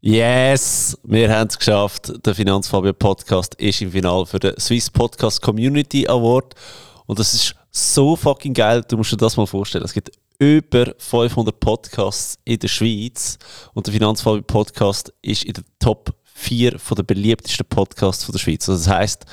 Yes, wir haben es geschafft. Der Finanzfabio Podcast ist im Finale für den Swiss Podcast Community Award. Und das ist so fucking geil. Du musst dir das mal vorstellen. Es gibt über 500 Podcasts in der Schweiz. Und der Finanzfabio Podcast ist in der Top 4 der beliebtesten Podcasts der Schweiz. Also das heisst,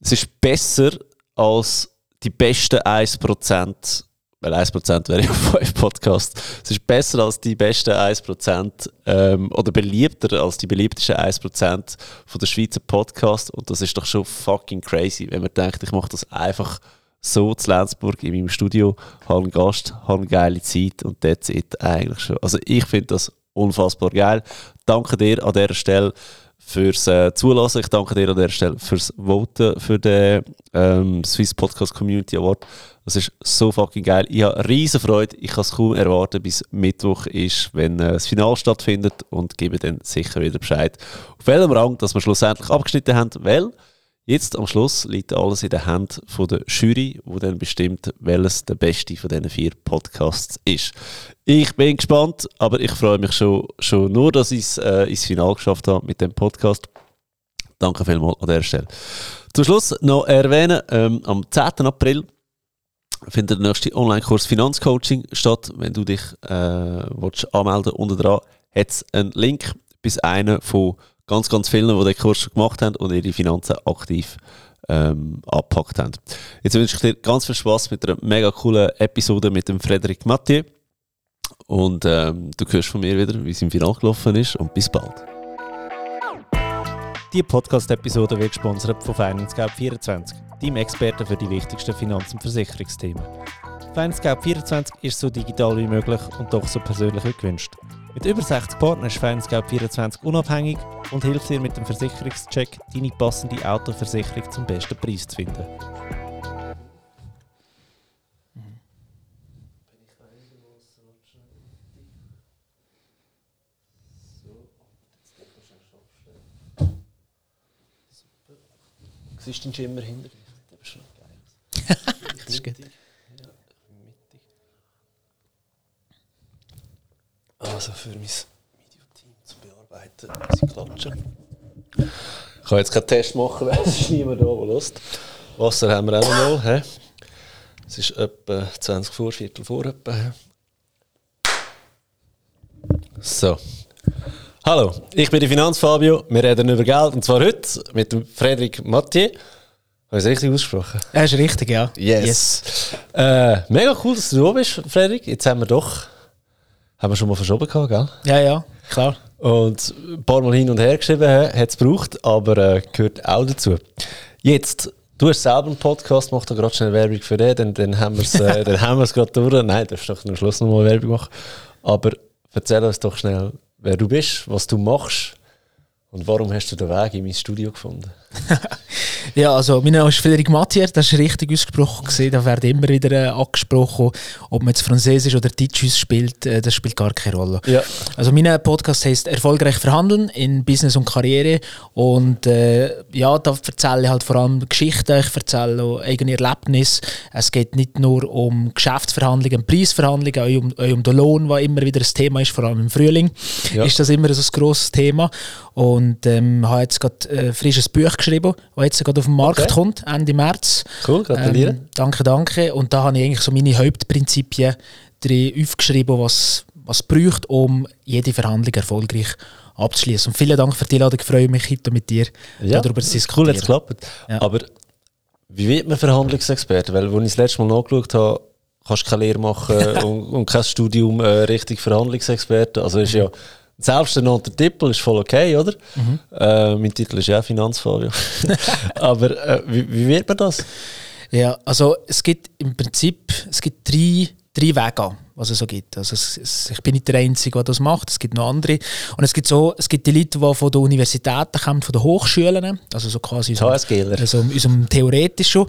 es ist besser als die besten 1% weil 1% wäre ja 5 Podcasts. Es ist besser als die besten 1% ähm, oder beliebter als die beliebtesten 1% von der Schweizer Podcasts. Und das ist doch schon fucking crazy, wenn man denkt, ich mache das einfach so zu Lenzburg in meinem Studio, habe einen Gast, habe eine geile Zeit und that's it eigentlich schon. Also ich finde das unfassbar geil. Danke dir an dieser Stelle fürs äh, Zulassen. Ich danke dir an dieser Stelle fürs Voten für den ähm, Swiss Podcast Community Award. Das ist so fucking geil. Ich habe riesen Freude. Ich kann es kaum erwarten, bis Mittwoch ist, wenn äh, das Finale stattfindet und gebe dann sicher wieder Bescheid, auf welchem Rang dass wir schlussendlich abgeschnitten haben, weil Jetzt am Schluss liegt alles in den Händen der Jury, wo dann bestimmt, welches der beste von diesen vier Podcasts ist. Ich bin gespannt, aber ich freue mich schon, schon nur, dass ich es äh, ins Finale geschafft habe mit dem Podcast. Danke vielmals an der Stelle. Zum Schluss noch erwähnen, ähm, am 10. April findet der nächste Online-Kurs Finanzcoaching statt. Wenn du dich äh, willst anmelden unten dran, hat es einen Link bis einer von ganz, ganz vielen, die den Kurs schon gemacht haben und ihre Finanzen aktiv ähm, abgepackt haben. Jetzt wünsche ich dir ganz viel Spaß mit einer mega coolen Episode mit dem Frederik Mathieu. Und ähm, du hörst von mir wieder, wie es im Final gelaufen ist. Und bis bald. Die Podcast-Episode wird gesponsert von FinanceGap24, deinem Experten für die wichtigsten Finanz- und Versicherungsthemen. FinanceGap24 ist so digital wie möglich und doch so persönlich wie gewünscht. Mit über 60 Partnern ist Finance24 unabhängig und hilft dir mit dem Versicherungscheck, deine passende Autoversicherung zum besten Preis zu finden. Siehst du den Schimmer hinter dir? Das ist schon geil. das ist gut. Also für mein Videoteam zu bearbeiten, muss ich klatschen. Ich kann jetzt keinen Test machen, weil es ist niemand da, der Lust. Wasser haben wir auch noch. He? Es ist etwa 20 vor, Viertel vor. Etwa. So. Hallo, ich bin der Finanzfabio. Wir reden über Geld und zwar heute mit dem Frederik Mathieu. Habe ich es richtig ausgesprochen? Ja, ist richtig, ja. Yes. yes. Äh, mega cool, dass du da bist, Frederik. Jetzt haben wir doch haben wir schon mal verschoben gehabt, gell? Ja, ja, klar. Und ein paar Mal hin und her geschrieben, hat es gebraucht, aber äh, gehört auch dazu. Jetzt, du hast selber einen Podcast, mach da gerade schnell Werbung für den, dann, dann haben wir es äh, gerade durch. Nein, du darfst doch am Schluss noch mal Werbung machen. Aber erzähl uns doch schnell, wer du bist, was du machst und warum hast du den Weg in mein Studio gefunden? ja, also mein Name ist Frederik Mathier, das ist richtig ausgesprochen. Da wird immer wieder äh, angesprochen, ob man jetzt Französisch oder Deutsch spielt, äh, das spielt gar keine Rolle. Ja. Also mein Podcast heißt Erfolgreich verhandeln in Business und Karriere und äh, ja, da erzähle ich halt vor allem Geschichten, ich erzähle auch eigene Erlebnisse. Es geht nicht nur um Geschäftsverhandlungen, Preisverhandlungen, auch um, auch um den Lohn, was immer wieder ein Thema ist, vor allem im Frühling ja. ist das immer so ein grosses Thema und ähm, habe jetzt gerade ein äh, frisches Buch geschrieben, das jetzt gerade auf den Markt okay. kommt, Ende März. Cool, gratuliere. Ähm, danke, danke. Und da habe ich eigentlich so meine Hauptprinzipien drin aufgeschrieben, was was braucht, um jede Verhandlung erfolgreich abzuschließen. Und vielen Dank für die Einladung. Ich freue mich heute mit dir ja, darüber zu diskutieren. Cool, jetzt klappt. Ja. Aber wie wird man Verhandlungsexperte? Weil, als ich das letzte Mal nachgeschaut habe, kannst du keine Lehre machen und, und kein Studium äh, richtig Verhandlungsexperte. Also ist ja selbst der Titel ist voll okay, oder? Mhm. Äh, mein Titel ist ja Finanzfabio. Aber äh, wie, wie, wird man das? Ja, also es gibt im Prinzip es gibt drei, drei Wege, was es so gibt. Also es, es, ich bin nicht der Einzige, der das macht. Es gibt noch andere. Und es gibt so, es gibt die Leute, die von der Universität kommen, von den Hochschulen, also so quasi so, also unserem theoretischen.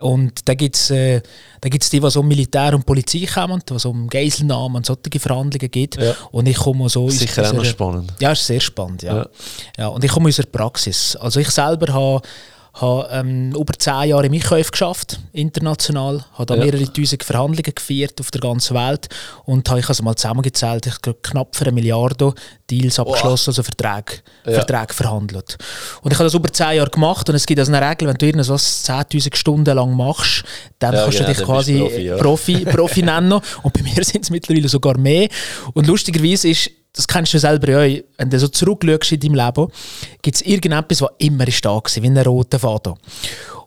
Und da gibt es äh, die, die so Militär und Polizei kommen, die so um Geiselnahmen und solche Verhandlungen geht. Ja. Und ich komme so... Sicher auch noch spannend. Ja, ist sehr spannend, ja. ja. ja. Und ich komme aus der Praxis. Also ich selber habe habe ähm, über zehn Jahre im Einkauf geschafft, international, habe da ja. mehrere tausend Verhandlungen geführt auf der ganzen Welt und habe ich also mal zusammengezählt, ich glaube knapp für eine Milliarde Deals abgeschlossen, also Verträge, ja. Verträge verhandelt. Und ich habe das über zehn Jahre gemacht und es gibt also eine Regel, wenn du irgendwas 10'000 Stunden lang machst, dann ja, kannst genau, du dich quasi Profi. Profi, Profi nennen und bei mir sind es mittlerweile sogar mehr. Und lustigerweise ist das kennst du selber auch, wenn du so zurückschaust in deinem Leben, gibt es irgendetwas, was immer ist da war, wie ein roter Faden.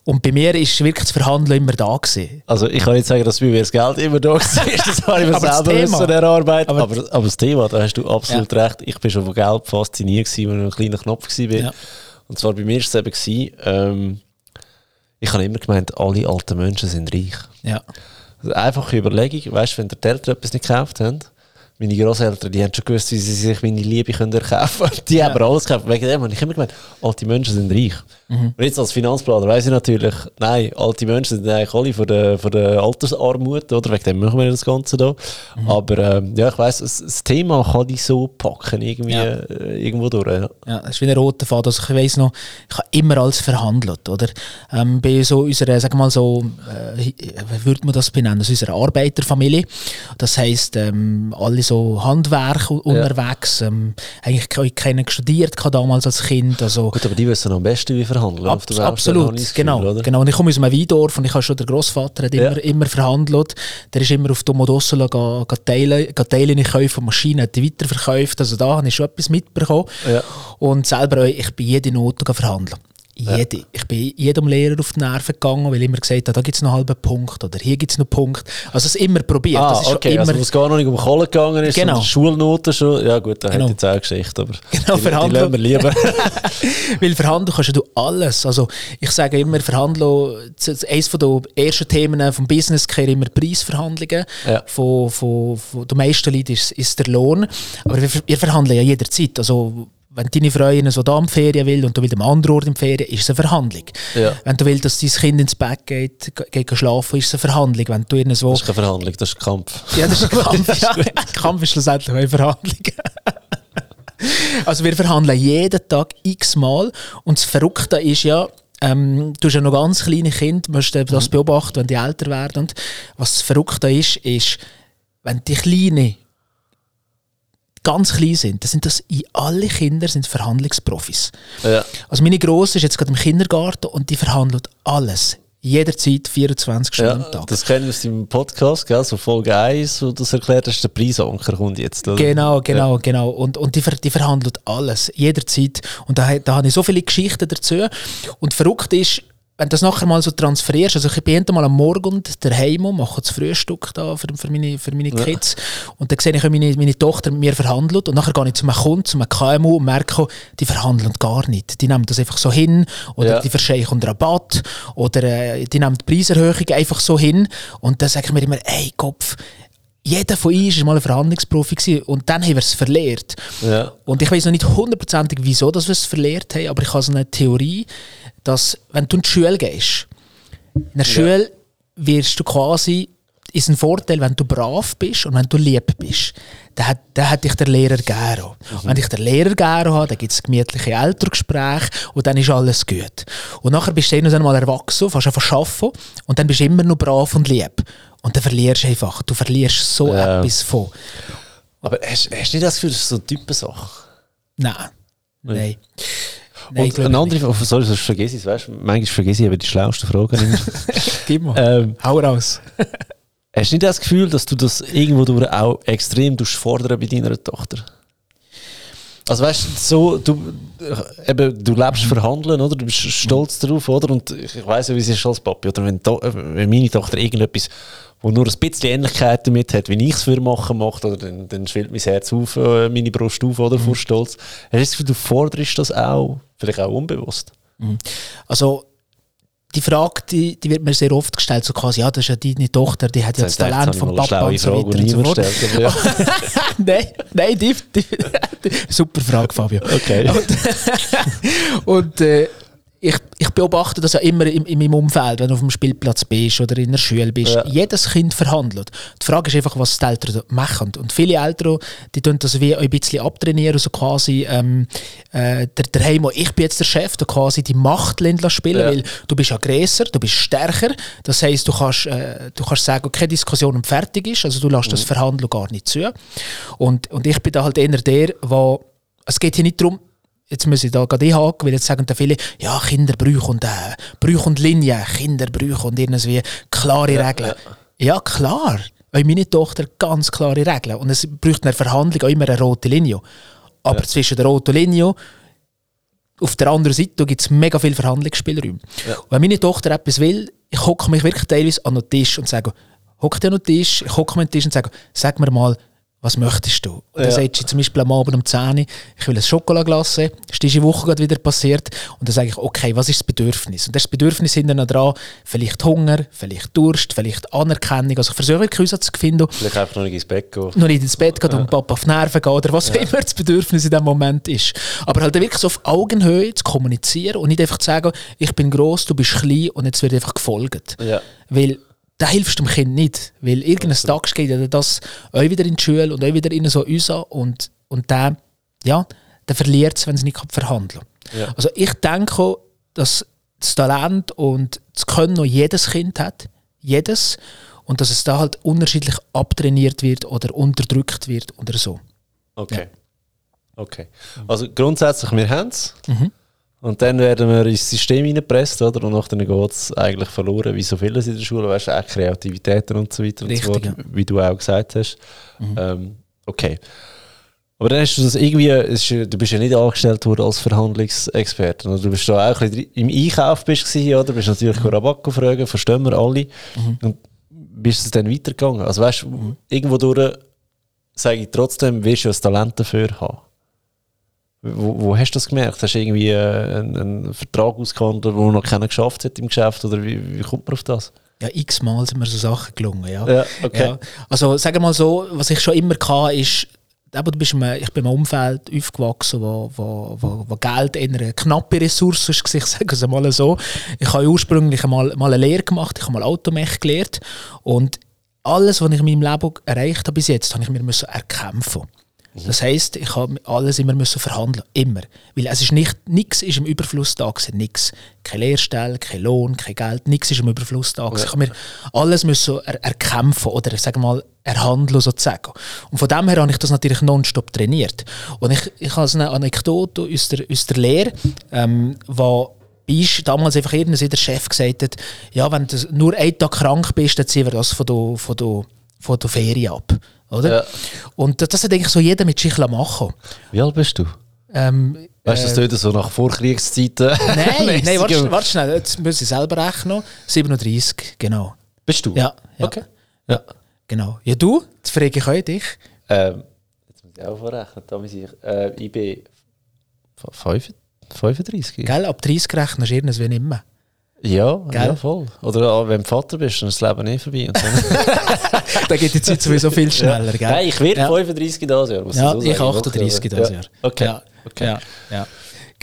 Und bei mir ist wirklich das Verhandeln immer da gewesen. Also ich kann nicht sagen, dass bei mir das Geld immer da war. Das habe ich mir selber müssen erarbeiten. Aber, aber, aber, das Thema, da hast du absolut ja. recht. Ich bin schon von Geld fasziniert gewesen, als ich ein kleiner Knopf war. Ja. Und zwar bei mir war es eben, gewesen, ähm, ich habe immer gemeint, alle alten Menschen sind reich. Ja. Also einfache Überlegung, weißt du, wenn der Eltern etwas nicht gekauft haben, meine Großeltern, die haben schon gewusst, wie sie sich meine Liebe können erkaufen können. Die ja. haben alles gekauft. Wegen dem habe ich immer gemeint, alte Menschen sind reich. Mhm. Und jetzt als Finanzplaner weiss ich natürlich, nein, alte Menschen sind eigentlich alle von der, von der Altersarmut, oder? Wegen dem machen wir das Ganze da. Mhm. Aber ähm, ja, ich weiss, das, das, Thema kann ich so packen, irgendwie, ja. äh, irgendwo durch. Ja. ja, das ist wie ein roter Faden. Also ich weiss noch, ich habe immer alles verhandelt, oder? Ähm, bei so unserer, sagen mal so, äh, wie würde man das benennen? Also unserer Arbeiterfamilie. Das heisst, ähm, alle so Handwerk ja. unterwegs. Ähm, eigentlich keinen studiert damals als Kind. Also, Gut, aber die wissen am besten, wie verhandeln. Ab, absolut, Gefühl, genau, oder? genau. Und ich komme aus einem Weindorf und ich habe schon, der Großvater hat immer, ja. immer verhandelt. Der ist immer auf Domodossola Teile, Teile kaufen, Maschinen weiterverkauft. Also da habe ich schon etwas mitbekommen. Ja. Und selber, ich bin jede Note verhandeln. Jede. Ja. Ich bin jedem Lehrer auf die Nerven gegangen, weil immer gesagt hat, da gibt es noch einen halben Punkt oder hier gibt es noch einen Punkt. Also es immer probiert. Ah, das ist okay, immer also es gar noch nicht um Kohle gegangen ist, genau. Schulnoten schon. Ja gut, da genau. hätte ich jetzt auch Geschichte, aber genau, die, verhandeln. die wir lieber. weil verhandeln kannst du alles. Also ich sage immer, verhandeln, eines der ersten Themen vom Business Care immer Preisverhandlungen. Ja. Von, von, von, der meisten Leute ist, ist der Lohn. Aber wir, wir verhandeln ja jederzeit. Also wenn deine Freundin so da in Ferien will und du willst am anderen Ort in Ferien, ist es eine Verhandlung. Ja. Wenn du willst, dass dein Kind ins Bett geht, geht schlafen, ist es eine Verhandlung. Wenn du so das ist keine Verhandlung, das ist Kampf. Ja, das ist ein Kampf. ja. Kampf ist schlussendlich eine Verhandlung. also wir verhandeln jeden Tag x-mal und das Verrückte ist ja, ähm, du hast ja noch ganz kleine Kinder, musst das mhm. beobachten, wenn die älter werden. Und was das Verrückte ist, ist, wenn die Kleine ganz klein sind, dann sind das alle Kinder sind Verhandlungsprofis. Ja. Also meine Grosse ist jetzt gerade im Kindergarten und die verhandelt alles. Jederzeit 24 Stunden ja, am Tag. Das kennen wir aus dem Podcast, gell? so Folge 1, wo du das erklärt hast, der Preisanker kommt jetzt. Oder? Genau, genau, ja. genau. Und, und die, die verhandelt alles, jederzeit. Und da, da habe ich so viele Geschichten dazu. Und verrückt ist, wenn du das nachher mal so transferierst, also ich bin mal am Morgen daheim und mache das Frühstück da für, für meine, für meine Kids ja. und dann sehe ich, wie meine, meine Tochter mit mir verhandelt und nachher gehe ich zu einem Kunden, zu einem KMU und merke, die verhandeln gar nicht. Die nehmen das einfach so hin oder ja. die verscheichen Rabatt oder äh, die nehmen die Preiserhöhung einfach so hin und dann sage ich mir immer, ey Kopf, jeder von uns war mal ein Verhandlungsprofi gewesen, und dann haben wir es verlehrt. Ja. Und ich weiß noch nicht hundertprozentig, wieso dass wir es verlehrt haben, aber ich habe so eine Theorie, dass wenn du in die Schule gehst, in der. Schule wirst du quasi, ist ein Vorteil, wenn du brav bist und wenn du lieb bist. Dann hat, dann hat dich der Lehrer gerne. Mhm. Wenn dich der Lehrer gerne hat, dann gibt es gemütliche Elterngespräche und dann ist alles gut. Und nachher bist du irgendwann mal erwachsen, fast einfach arbeiten und dann bist du immer noch brav und lieb. Und dann verlierst du einfach. Du verlierst so ja. etwas von. Aber hast, hast du nicht das Gefühl, das ist so eine Typensache? Nein. Nein. Nein. Nein, und eine andere Frage, sorry, sonst vergesse ich es, weißt du, manchmal vergesse ich aber die schlauesten Fragen. Gib mal, ähm, hau raus. hast du nicht das Gefühl, dass du das irgendwo durch auch extrem fordern bei deiner Tochter? Also weißt du, so, du, eben, du lebst verhandeln, oder? Du bist stolz darauf, oder? Und ich weiss ja, wie es ist als Papi, oder? Wenn, wenn meine Tochter irgendetwas, wo nur ein bisschen Ähnlichkeit damit hat, wie ich es für machen macht, oder dann, dann schwillt mein Herz auf, äh, meine Brust auf, oder? Mhm. Vor Stolz. Hast du das Gefühl, du forderst das auch, vielleicht auch unbewusst? Mhm. Also, die Frage, die, die, wird mir sehr oft gestellt, so quasi, ja, das ist ja deine Tochter, die hat ja das, Talent vom Papa und so weiter und so fort. Ja. nein, nein, die, die, super Frage, Fabio. Okay. Und, und äh, ich, ich beobachte das ja immer in, in meinem Umfeld, wenn du auf dem Spielplatz bist oder in der Schule bist. Ja. Jedes Kind verhandelt. Die Frage ist einfach, was die Eltern machen. Und viele Eltern, die tun das wie ein bisschen abtrainieren, also quasi ähm, äh, der, der Heimo, ich bin jetzt der Chef, du quasi die Macht spielen, ja. weil du bist Aggressor, du bist stärker. Das heisst, du kannst, äh, du kannst sagen, keine Diskussion fertig ist, also du lässt mhm. das Verhandeln gar nicht zu. Und, und ich bin da halt eher der, der, es geht hier nicht darum, jetzt muss ich da gerade einhaken, weil jetzt sagen da viele, ja, Kinder brauchen und, äh, brauchen und Linien, Kinder brauchen und irgendwie klare ja, Regeln. Ja. ja, klar. Weil meine Tochter ganz klare Regeln. Und es braucht in der Verhandlung auch immer eine rote Linie. Aber ja. zwischen der roten Linie auf der anderen Seite gibt es mega viel Verhandlungsspielräume. Ja. Wenn meine Tochter etwas will, ich hocke mich wirklich teilweise an den Tisch und sage, hocke dir an den Tisch, ich hocke mir an den Tisch und sage, sag mir mal, was möchtest du? Und dann sagst du zum Beispiel am Abend um 10 Uhr, ich will ein das ist diese Woche gerade wieder passiert. Und dann sage ich, okay, was ist das Bedürfnis? Und das Bedürfnis hinten dran, vielleicht Hunger, vielleicht Durst, vielleicht Anerkennung. Also ich versuche wirklich Aussatz zu finden. Vielleicht einfach noch nicht ins Bett gehen. Noch nicht ins Bett gehen ja. und Papa auf Nerven gehen oder was ja. immer das Bedürfnis in dem Moment ist. Aber halt wirklich so auf Augenhöhe zu kommunizieren und nicht einfach zu sagen, ich bin gross, du bist klein und jetzt wird einfach gefolgt. Ja. Weil da hilfst du dem Kind nicht. Weil irgendein Tag geht ja das auch wieder in die Schule und auch wieder in so uns und, und der, ja, der verliert es, wenn es nicht verhandeln kann. Ja. Also ich denke dass das Talent und das Können noch jedes Kind hat. Jedes. Und dass es da halt unterschiedlich abtrainiert wird oder unterdrückt wird oder so. Okay. Ja. Okay. Also grundsätzlich, wir haben es. Mhm. Und dann werden wir ins System reingepresst, oder? Und nachher geht es eigentlich verloren, wie so vieles in der Schule, weißt du, auch Kreativitäten und so weiter Richtig, und so fort, ja. wie du auch gesagt hast. Mhm. Ähm, okay. Aber dann hast du das irgendwie, ist, du bist ja nicht angestellt worden als Verhandlungsexperte. Du bist da auch ein bisschen im Einkauf bist gewesen, oder? Du bist natürlich mhm. Rabakko fragen, verstehen wir alle. Mhm. Und bist es dann weitergegangen? Also weißt du, mhm. irgendwo durch sage ich trotzdem, wirst du ein Talent dafür haben. Wo, wo, hast du das gemerkt? Hast du irgendwie äh, einen, einen, Vertrag ausgehandelt, den noch keiner geschafft hat im Geschäft? Oder wie, wie kommt man auf das? Ja, x-mal sind mir so Sachen gelungen, ja. ja, okay. ja. Also sagen wir mal so, was ich schon immer hatte, ist, aber du bist in ich bin in einem Umfeld aufgewachsen, wo, wo, wo, wo Geld eine knappe Ressource ist, ich sage es mal so. Ich habe ursprünglich mal, mal eine Lehre gemacht, ich habe mal Automech gelernt und alles, was ich in meinem Leben erreicht habe bis jetzt, habe ich mir erkämpfen müssen. Das heisst, ich habe alles immer müssen verhandeln, immer, weil es ist nicht nichts ist im Überfluss da gewesen, nichts, keine Lehrstelle, kein Lohn, kein Geld, nichts ist im Überfluss da gewesen. Ich habe mir alles müssen er erkämpfen oder sagen mal erhandeln sozusagen. Und von dem her habe ich das natürlich nonstop trainiert. Und ich, ich habe eine Anekdote aus der, aus der Lehre, ähm, wo bist, damals einfach irgendein der Chef gesagt hat, ja, wenn du nur einen Tag krank bist, dann ziehen wir das von der, von der, von der Ferien ab. Oder? Ja. Und das hat eigentlich so jeder mit sich machen Wie alt bist du? Ähm, weißt du, das äh, tut so nach Vorkriegszeiten? Nein, nein warte, warte schnell, jetzt muss ich selber rechnen. 37, genau. Bist du? Ja. ja. Okay. Ja. Genau. Ja, du? Jetzt frage ich euch dich. Ähm, jetzt muss ich auch vorrechnen. Da muss ich, äh, ich bin 35. Gell, ab 30 rechnest du irgendwie nicht mehr. Ja, ja, voll. Oder wenn du Vater bist, dann ist das Leben eh vorbei. Und so. dann geht die Zeit sowieso viel schneller, gell? Nein, ich werde ja. 35 in dieses Jahr. Ja, ich 38 in dieses Jahr. Okay. Ja. okay. Ja. ja.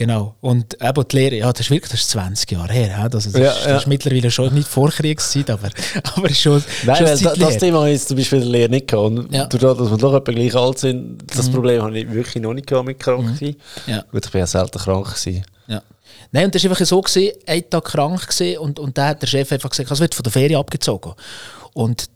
Genau. Und eben die Lehre, ja, das ist wirklich das ist 20 Jahre her. Also das, ja, ist, das ist mittlerweile schon nicht Vorkriegszeit, aber, aber schon. Nein, schon weil das Thema ist zum Beispiel in der Lehre nicht gehabt. Und ja. dadurch, dass wir doch etwa gleich alt sind, das mhm. Problem habe ich wirklich noch nicht gehabt mit krank mhm. sein. Ja. Gut, ich bin ja selten krank gewesen. Ja. Nein, und das war einfach so, gewesen, ein Tag krank gewesen, und, und dann hat der Chef einfach gesagt, es wird von der Ferie abgezogen. Und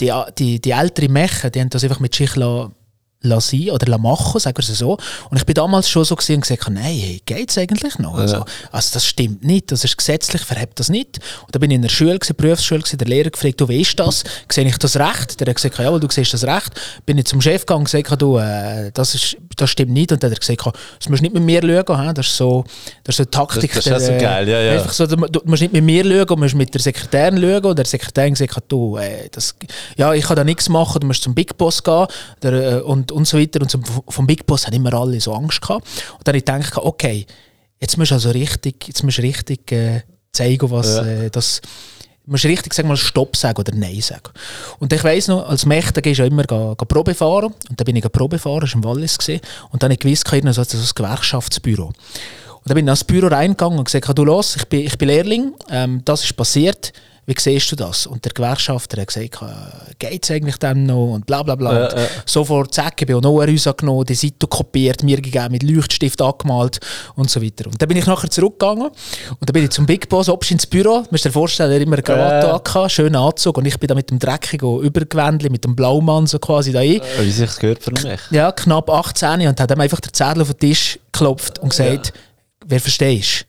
die, die, die älteren Mächen, die haben das einfach mit sich lassen, lassen oder machen, sagen wir es so. Und ich bin damals schon so gesehen und gesagt, nein, hey, geht's eigentlich noch? Ja. Also, also, das stimmt nicht, das ist gesetzlich, verhebt das nicht. Und dann bin ich in der Schule, gewesen, Berufsschule, gewesen, der Lehrer gefragt, du, wie ist das? Sehe ich das recht? Der hat gesagt, ja, du siehst das recht. Bin ich zum Chef gegangen und gesagt, du, äh, das, ist, das stimmt nicht. Und dann hat er gesagt, das musst du nicht mit mir schauen, he? das ist so, das ist so eine Taktik. Das, das ist der, so geil, ja, ja. Einfach so, du, du, musst nicht mit mir schauen, du musst mit der Sekretärin schauen. Und der Sekretär gesagt, du, äh, das, ja, ich kann da nichts machen, du musst zum Big Boss gehen der, äh, und, und so weiter. Und zum vom Big Boss haben immer alle so Angst gehabt. Und dann habe ich gedacht, okay, jetzt musst du also richtig, jetzt musst richtig äh, zeigen, was ja. äh, das Du musst richtig sagen, mal Stopp sagen oder Nein sagen. Und ich weiss noch, als Mächte gehst du immer ga, ga Probe fahren. Und dann bin ich Probe fahren, das war im Wallis. Gewesen. Und dann habe ich gewiss, ich so ein Gewerkschaftsbüro. Und dann bin ich ins Büro reingegangen und gesagt, du los, ich bin, ich bin Lehrling, ähm, das ist passiert, wie siehst du das? Und der Gewerkschafter hat gesagt, geht es eigentlich dann noch? Und bla bla bla. Äh, äh. Sofort zack, ich bin auch noch angenommen, die Seite kopiert, mir gegeben, mit Leuchtstift angemalt und so weiter. Und dann bin ich nachher zurückgegangen und dann bin ich zum Big Boss, ob ins Büro, du musst dir vorstellen, er immer eine Krawatte äh. angehabt, schönen Anzug und ich bin da mit dem dreckigen Übergewändchen, mit dem Blaumann so quasi da ein. Äh, wie sich gehört für mich. Ja, knapp 18 und hat ihm einfach den Zettel auf den Tisch geklopft und gesagt, ja. wer verstehst?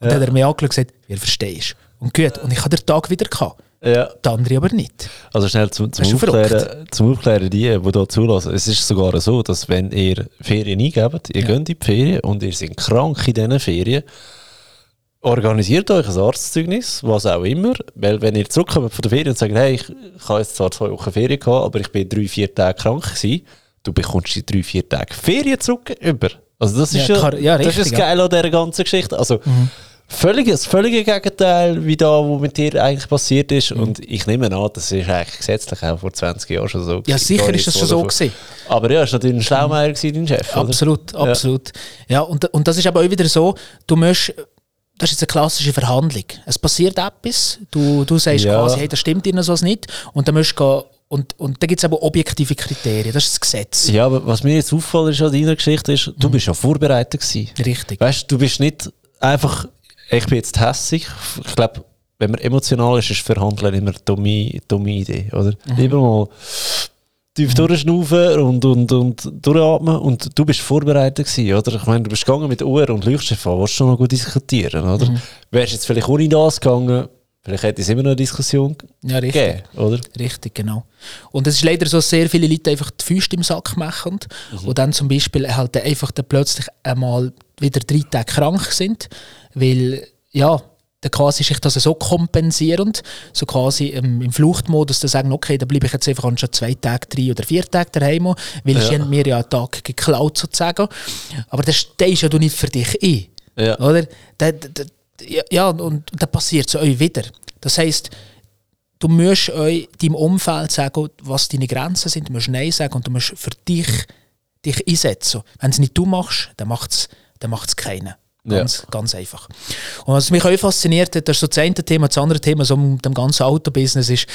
Und ja. dann hat er mir angeschaut und gesagt, wer verstehst? Und gut, und ich habe den Tag wieder gehabt. Ja. Die andere aber nicht. Also schnell zum, zum, Aufklären, zum Aufklären, die, die hier zulassen. Es ist sogar so, dass wenn ihr Ferien eingebt, ihr ja. geht in die Ferien und ihr seid krank in diesen Ferien, organisiert euch ein Arztzeugnis, was auch immer, weil wenn ihr zurückkommt von der Ferien und sagt, hey, ich, ich habe jetzt zwar zwei Wochen Ferien gehabt, aber ich bin drei, vier Tage krank gewesen, du bekommst die drei, vier Tage Ferien zurück über. Also das ist ja, ja, ja richtig, das ist das Geile an dieser ganzen Geschichte. Also, mhm. Völlig, das völlige Gegenteil, wie da, was mit dir eigentlich passiert ist. Mhm. Und ich nehme an, das ist eigentlich gesetzlich auch vor 20 Jahren schon so. Ja, sicher ist das schon so gewesen. Aber ja, ist natürlich ein Schlaumeier gewesen, dein Chef. Absolut, oder? absolut. Ja, und, und das ist aber auch wieder so, du musst, das ist jetzt eine klassische Verhandlung. Es passiert etwas, du, du sagst ja. quasi, hey, das stimmt ihnen so nicht. Und dann musst du gehen, und, und da gibt es aber objektive Kriterien, das ist das Gesetz. Ja, aber was mir jetzt auffällt ist an deiner Geschichte ist, du mhm. bist ja vorbereitet gewesen. Richtig. Weißt du, du bist nicht einfach ich bin jetzt hässig. Ich glaube, wenn man emotional ist, ist Verhandeln immer eine dumme, dumme Idee. Oder? Mhm. Lieber mal tief mhm. durchschnaufen und, und, und durchatmen und du bist vorbereitet gewesen, oder? Ich meine, du bist gegangen mit Uhr und Leuchtstoff an, willst du noch gut diskutieren, oder? Mhm. Wärst jetzt vielleicht ohne das gegangen, vielleicht hätte es immer noch eine Diskussion ja, richtig. gegeben, oder? Richtig, genau. Und es ist leider so, dass sehr viele Leute einfach die Füße im Sack machen mhm. und dann zum Beispiel halt einfach dann plötzlich einmal wieder drei Tage krank sind, weil ja, dann quasi sich das so kompensierend, so quasi ähm, im Fluchtmodus, dann sagen, okay, dann bleibe ich jetzt einfach schon zwei Tage, drei oder vier Tage daheim, weil ja. haben mir ja einen Tag geklaut sozusagen. Aber das stehst ja du nicht für dich ein, ja. oder? Da, da, ja, und dann passiert es euch wieder. Das heisst, du musst euch deinem Umfeld sagen, was deine Grenzen sind, du musst Nein sagen und du musst für dich dich einsetzen. Wenn es nicht du machst, dann macht es dann macht's keiner. Ganz, ja. ganz einfach. Und was mich auch fasziniert hat, das ist so das eine Thema, das andere Thema so um dem ganzen Autobusiness ist,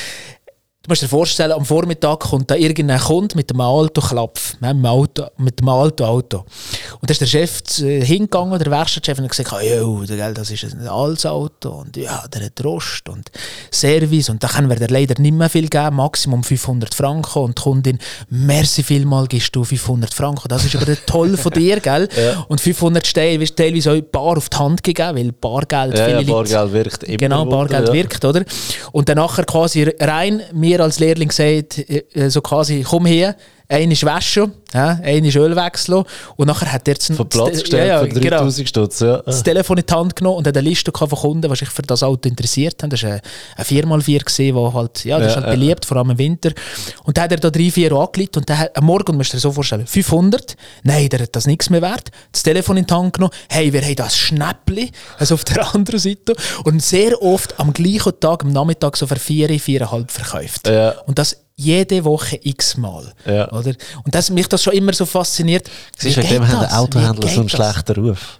Du musst dir vorstellen, am Vormittag kommt da irgendein Kunde mit einem Alto-Klapf, mit einem Auto, mit einem Alto-Auto. Und da ist der Chef äh, hingegangen, der Werkstattchef, und hat gesagt, oh, das ist ein altes Auto und ja, der hat Rost und Service und da können wir dir leider nicht mehr viel geben, Maximum 500 Franken und die Kundin, merci vielmal gibst du 500 Franken, das ist aber toll von dir, gell? Ja. Und 500 Steine wirst teilweise auch Bar auf die Hand gegeben, weil Bargeld, ja, viele ja, Bargeld wirkt immer. Genau, Bargeld ja. wirkt, oder? Und dann nachher quasi rein, mir als Lehrling gesagt, äh, äh, so quasi, komm her, einen ist waschen, ja, einen ist Öl wechseln und nachher hat er jetzt Von Platz gestellt ja, ja, für 3000 genau, Stutz, ja. das Telefon in die Hand genommen und hat eine Liste von Kunden, die sich für das Auto interessiert haben. Das war ein 4x4 gesehen, wo halt, ja, das ja, ist halt beliebt, vor allem im Winter. Und dann hat er da drei, vier angelegt und dann am Morgen, musst du dir so vorstellen, 500, nein, der hat das nichts mehr wert. Das Telefon in die Hand genommen, hey, wir haben das Schnäppli, also auf der anderen Seite. Und sehr oft am gleichen Tag, am Nachmittag so für 4, 4,5 verkauft. Und das jede Woche x-mal. Ja. Oder? Und das, mich das schon immer so fasziniert. Siehst du, dem haben Autohändler so einen schlechten Ruf.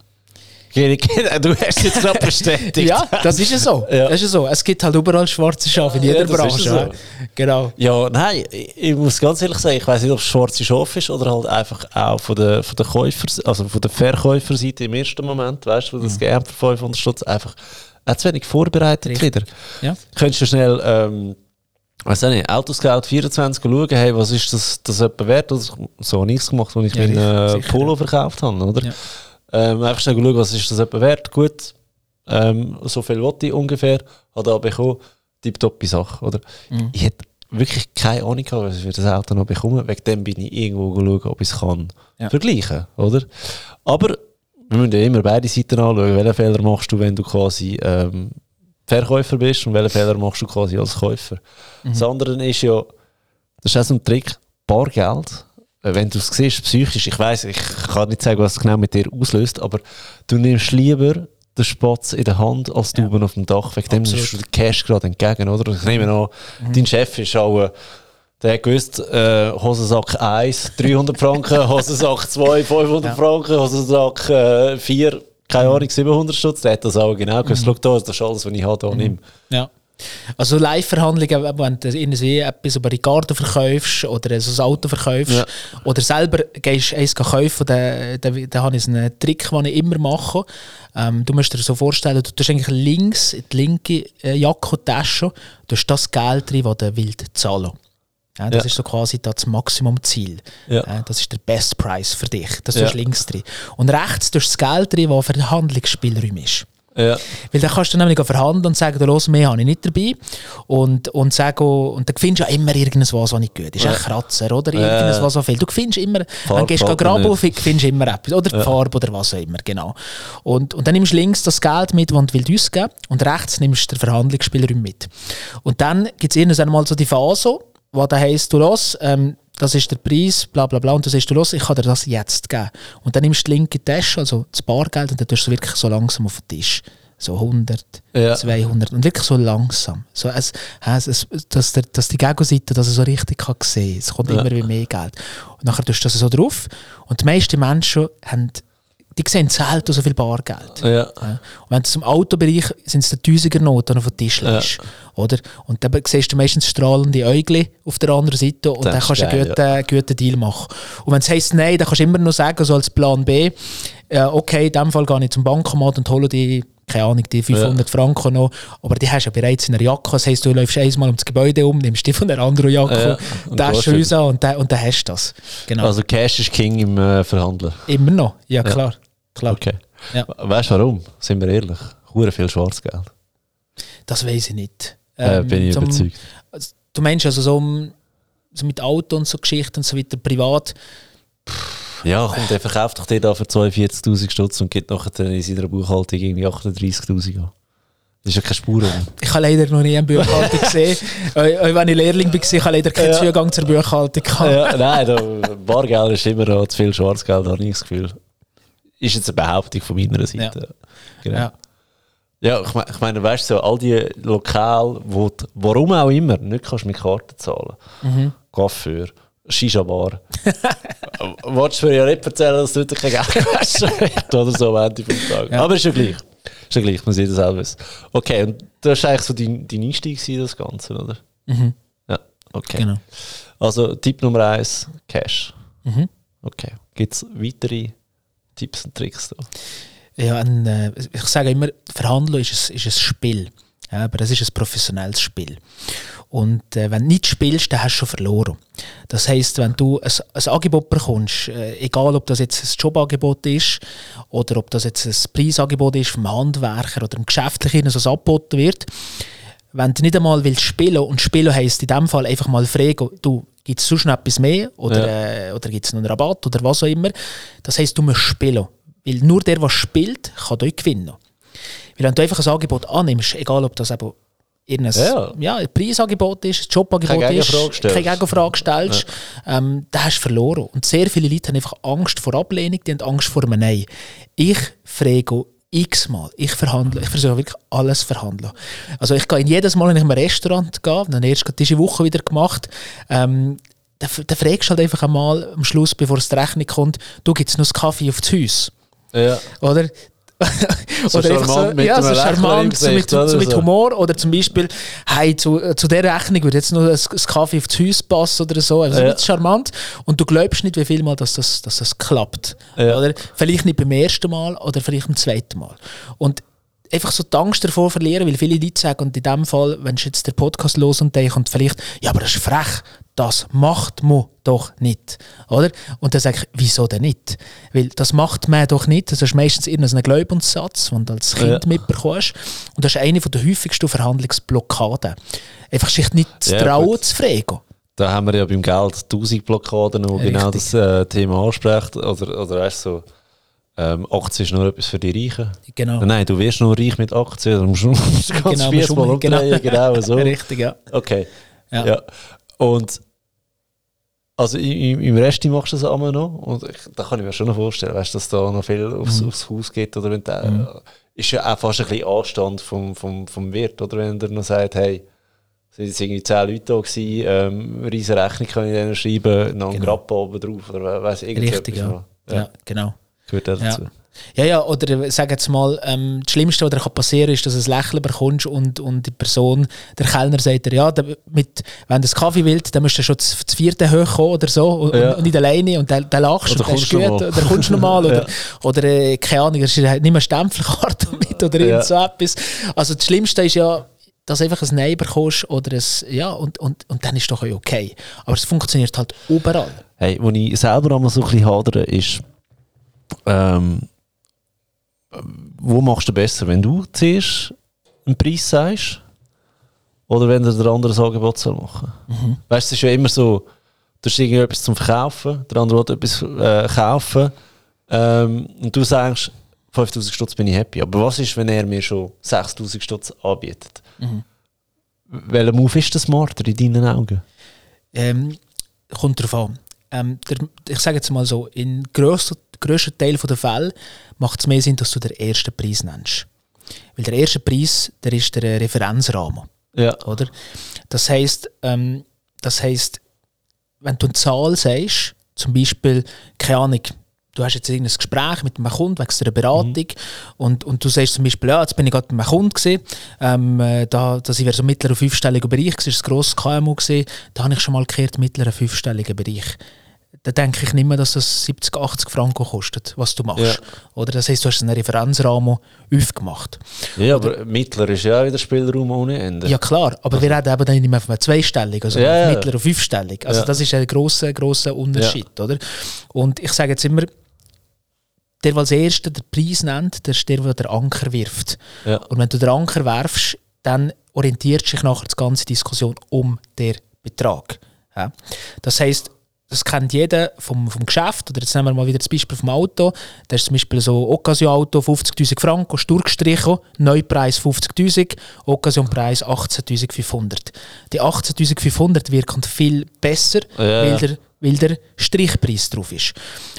Du hast jetzt gerade bestätigt. ja, das ist ja so. Ja. Das ist so. Es gibt halt überall schwarze Schafe in jeder ja, Branche. So. Genau. Ja, nein, ich muss ganz ehrlich sagen, ich weiß nicht, ob es schwarze Schafe ist oder halt einfach auch von der, von der Käufer, also von der Verkäuferseite im ersten Moment, weißt du, wo das mhm. Für 500 Stutz einfach auch zu wenig vorbereitet wieder. Ja. Könntest du schnell ähm, weiß auch nicht, Autoscout 24 schauen, hey, was ist das, das etwa wert? So habe ich es gemacht, als ich ja, meinen äh, Polo verkauft habe, oder? Ja. Ähm, einfach schnell schauen, was ist das etwa wert? Gut, ähm, so viel wollte ich ungefähr, hat er bekommen, tipptoppe Sache, oder? Mhm. Ich hätte wirklich keine Ahnung gehabt, was ich für das Auto noch bekomme. Wegen dem bin ich irgendwo schauen, ob ich es kann ja. vergleichen, oder? Aber wir müssen ja immer beide Seiten anschauen. Welchen Fehler machst du, wenn du quasi ähm, Verkäufer bist und welchen Fehler machst du quasi als Käufer. Mhm. Das andere ist ja, das ist auch so ein Trick, Bargeld. Äh, wenn du es siehst, psychisch, ich weiß, ich kann nicht sagen, was es genau mit dir auslöst, aber du nimmst lieber den Spatz in der Hand als du ja. auf dem Dach. Wegen dem nimmst du den Cash gerade entgegen, oder? Ich nehme an, mhm. dein Chef ist auch, äh, der hat gewusst, äh, Hosensack 1, 300 Franken, Hosensack 2, 500 ja. Franken, Hosensack äh, 4, keine Ahnung, 700 Stutz, der hat das auch genau gewusst. Mhm. Schau da, das ist alles, was ich habe, hier mhm. nehme. Ja. Also Live-Verhandlungen, wenn du irgendwie etwas über Ricardo verkaufst oder so ein Auto verkaufst ja. oder selber gehst eins kaufen, dann, dann, dann habe ich einen Trick, den ich immer mache. Ähm, du musst dir so vorstellen, du tust eigentlich links in die linke äh, Jackentasche, du hast das Geld drin, das du willst zahlen ja, das ja. ist so quasi das Maximumziel. Ja. Äh, das ist der Best Price für dich. Das ja. links drin. Und rechts tust du das Geld drin, das Verhandlungsspielraum ist. Ja. Weil dann kannst du nämlich verhandeln und sagen, los, mehr habe ich nicht dabei. Und, und, sagen, und dann findest du ja immer irgendwas, was nicht gut ist. Ja. Ein Kratzer oder irgendwas, was so fehlt. Du findest immer, Farbe wenn du gehst graben, findest du immer etwas. Oder die ja. Farbe oder was auch immer, genau. Und, und dann nimmst du links das Geld mit, das du willst ausgeben und rechts nimmst du den Verhandlungsspielraum mit. Und dann gibt es irgendwann mal so die Phase, wo da heisst, du los, ähm, das ist der Preis, bla bla bla, und du sagst, du los, ich kann dir das jetzt geben. Und dann nimmst du die linke Tasche, also das Bargeld, und dann tust du es wirklich so langsam auf den Tisch. So 100, ja. 200 und wirklich so langsam. So, es, es, dass, der, dass die Gegenseite das so richtig kann sehen Es kommt ja. immer mehr Geld. Und nachher tust du das so drauf. Und die meisten Menschen haben die sehen selten so viel Bargeld. Ja. Und wenn du zum Autobereich sind es die Tausiger-Noten, die auf dem Tisch legst. Ja. Oder? Und dann siehst du meistens strahlende Äugel auf der anderen Seite und das dann kannst du einen guten, ja. guten Deal machen. Und wenn es heisst Nein, dann kannst du immer noch sagen, so als Plan B, äh, okay, in dem Fall gehe ich zum Bankomat und hole die keine Ahnung, die 500 ja. Franken noch, aber die hast du ja bereits in der Jacke. Das heisst, du läufst einmal ums Gebäude um, nimmst die von der anderen Jacke, ja, und das raus und dann, und dann hast du das. Genau. Also Cash ist King im äh, Verhandeln? Immer noch, ja klar. Klar. Okay. Ja. Weißt du warum? Sind wir ehrlich? Hure viel Schwarzgeld. Das weiß ich nicht. Ähm, äh, bin ich zum, überzeugt. Du meinst also so, so mit Auto und so Geschichten und so weiter privat. Ja, komm, der verkauft doch den da für 42.000 Stutz und gibt nachher in seiner Buchhaltung irgendwie 38.000 an. Das ist ja keine Spur. Ich habe leider noch nie eine Buchhaltung gesehen. auch, wenn ich Lehrling war, ich habe leider keinen ja. Zugang zur Buchhaltung. Ja, nein, da, Bargeld ist immer noch zu viel Schwarzgeld, habe ich das Gefühl ist jetzt eine Behauptung von meiner Seite. Ja. Genau. Ja. Ja, ich, meine, ich meine, weißt du, so, all die Lokale, wo du, warum auch immer, nicht kannst mit Karten zahlen. Mhm. Coiffeur, Shisha-Bar. Wolltest du mir ja nicht erzählen, dass du kein Geld hast oder so am Ende vom Tag. Ja. Aber ist ja gleich. Ist ja gleich, man sieht das auch. Okay, und das war eigentlich so dein, dein Einstieg, das Ganze, oder? Mhm. Ja, okay. Genau. Also Tipp Nummer eins, Cash. Mhm. Okay. Gibt es weitere Tipps und Tricks da? Ja, ein, äh, ich sage immer, Verhandeln ist ein, ist ein Spiel. Ja, aber es ist ein professionelles Spiel. Und äh, wenn du nicht spielst, dann hast du schon verloren. Das heisst, wenn du ein, ein Angebot bekommst, äh, egal ob das jetzt ein Jobangebot ist oder ob das jetzt ein Preisangebot ist vom Handwerker oder im Geschäftlichen, so angeboten wird, wenn du nicht einmal willst spielen und spielen heisst in dem Fall einfach mal fragen, du, gibt es sonst noch etwas mehr oder, ja. äh, oder gibt es noch einen Rabatt oder was auch immer. Das heisst, du musst spielen. Weil nur der, der spielt, kann dort gewinnen. Weil wenn du einfach ein Angebot annimmst, egal ob das eben irgendein ja. Ja, ein Preisangebot ist, ein Jobangebot keine ist, keine Gegenfrage stellst, ja. ähm, dann hast du verloren. Und sehr viele Leute haben einfach Angst vor Ablehnung, die haben Angst vor einem Nein. Ich frage x-mal. Ich verhandle, ich versuche wirklich alles zu verhandeln. Also ich gehe jedes Mal, wenn ich in ein Restaurant gehe, dann erst diese Woche wieder gemacht, ähm, dann, dann fragst du halt einfach einmal am Schluss, bevor es die Rechnung kommt, du gibst noch einen Kaffee aufs Haus. Ja. Oder? so oder einfach so, ja, so charmant, so mit, so mit Humor. Oder zum Beispiel, hey, zu, zu dieser Rechnung würde jetzt noch ein, ein Kaffee aufs Haus passen oder so. Also ja. charmant. Und du glaubst nicht, wie viel Mal dass das, dass das klappt. Ja. Oder? Vielleicht nicht beim ersten Mal oder vielleicht beim zweiten Mal. Und einfach so die Angst davor verlieren, weil viele Leute sagen, und in dem Fall, wenn du jetzt den Podcast los und denkst, und vielleicht, ja, aber das ist frech, das macht man doch nicht, oder? Und dann sage ich, wieso denn nicht? Weil das macht man doch nicht, das ist meistens irgendein Glaubenssatz, den du als Kind ja. mitbekommst, und das ist eine der häufigsten Verhandlungsblockaden. Einfach sich nicht zu ja, trauen, gut. zu fragen. Da haben wir ja beim Geld 1000 Blockaden, die genau das äh, Thema ansprechen, oder, oder weißt du, so ähm, Aktien ist nur etwas für die Reichen. Genau. Nein, du wirst nur reich mit Aktien. Du musst, musst ganz genau, mal umdrehen. Genau. genau so. Richtig, ja. Okay. Ja. ja. Und also im, im Rest machst du das immer noch. Und ich, da kann ich mir schon noch vorstellen, weißt, dass da noch viel aufs, mhm. aufs Haus geht. Oder wenn der, mhm. Ist ja auch fast ein bisschen Anstand vom, vom, vom Wirt. Oder wenn der noch sagt, hey, es waren irgendwie zehn Leute da, gewesen, ähm, riesen Rechnung kann ich denen schreiben, noch einen genau. Grappa oben drauf. Oder weiss, Richtig, ja. ja. ja. genau gehört auch dazu. Ja. Ja, ja, oder sag jetzt mal, ähm, das Schlimmste, was dir passieren kann, ist, dass du ein Lächeln bekommst und, und die Person, der Kellner sagt dir, ja, mit, wenn du einen Kaffee willst, dann musst du schon das, das vierte hochkommen oder so und, ja. und nicht alleine und dann, dann lachst oder und dann ist gut, oder kommst du nochmal oder, ja. oder äh, keine Ahnung, es ist halt nicht mehr Stempelkarte mit oder irgend so etwas. Also das Schlimmste ist ja, dass du einfach ein Nein bekommst oder ein, ja, und, und, und dann ist es doch okay. Aber es funktioniert halt überall. Hey, wo ich selber einmal so ein bisschen hadere, ist, ähm, wo machst du besser, wenn du zuerst einen Preis sagst oder wenn der andere ein Angebot soll machen mhm. Weißt du, es ist ja immer so, du hast irgendetwas zum Verkaufen, der andere will etwas äh, kaufen ähm, und du sagst, 5000 Stutz bin ich happy. Aber was ist, wenn er mir schon 6000 Stutz anbietet? Mhm. Welcher Move ist das smarter in deinen Augen? Ähm, kommt darauf an. Ähm, der, ich sage jetzt mal so, in grössten grössten Teil der Fälle macht es mehr Sinn, dass du den ersten Preis nennst. Weil der erste Preis, der ist der Referenzrahmen. Ja. Oder? Das heisst, ähm, das heisst, wenn du eine Zahl sagst, zum Beispiel, keine Ahnung, du hast jetzt irgendein Gespräch mit einem Kunden wegen einer Beratung mhm. und, und du sagst zum Beispiel, ja, jetzt bin ich gerade bei einem Kunden gewesen, ähm, äh, da, da sind wir so mittlerer fünfstelliger Bereich, das ist ein grosses KMU gewesen, da habe ich schon mal gehört, mittlerer fünfstelliger Bereich dann denke ich nicht mehr, dass das 70, 80 Franken kostet, was du machst. Ja. Oder das heisst, du hast einen Referenzrahmen aufgemacht. Ja, Oder, aber mittler ist ja auch wieder Spielraum ohne Ende. Ja klar, aber wir reden eben dann nicht mehr von zweistellig, also ja, mittler und fünfstellig. Also das ist ein grosser, grosser Unterschied. Oder? Und ich sage jetzt immer, der, der als Erster den Preis nennt, der ist der, der den Anker wirft. Und wenn du den Anker werfst, dann orientiert sich nachher die ganze Diskussion um den Betrag. Das heisst, das kennt jeder vom, vom Geschäft. Oder jetzt nehmen wir mal wieder das Beispiel vom Auto. Da ist zum Beispiel so Occasion-Auto 50'000 Franken, durchgestrichen, Neupreis 50'000, Occasion-Preis 18'500. Die 18'500 wirken viel besser, ja. weil, der, weil der Strichpreis drauf ist.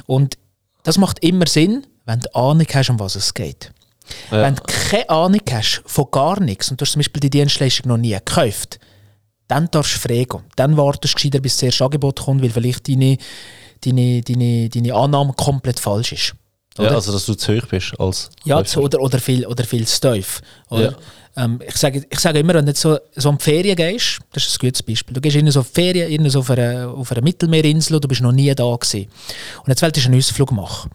Und das macht immer Sinn, wenn du Ahnung hast, um was es geht. Ja. Wenn du keine Ahnung hast von gar nichts und du hast zum Beispiel die Dienstleistung noch nie gekauft, dann darfst du fragen. Dann wartest du gescheiter, bis das erste Angebot kommt, weil vielleicht deine, deine, deine, deine Annahme komplett falsch ist. Oder? Ja, also dass du zu hoch bist als Ja, zu, oder, oder, viel, oder viel zu tief. Ja. Ähm, ich, sage, ich sage immer, wenn du so, so in die Ferien gehst, das ist ein gutes Beispiel, du gehst in so Ferien in so auf, einer, auf Mittelmeerinsel und du bist noch nie da gewesen. Und jetzt willst du einen Ausflug machen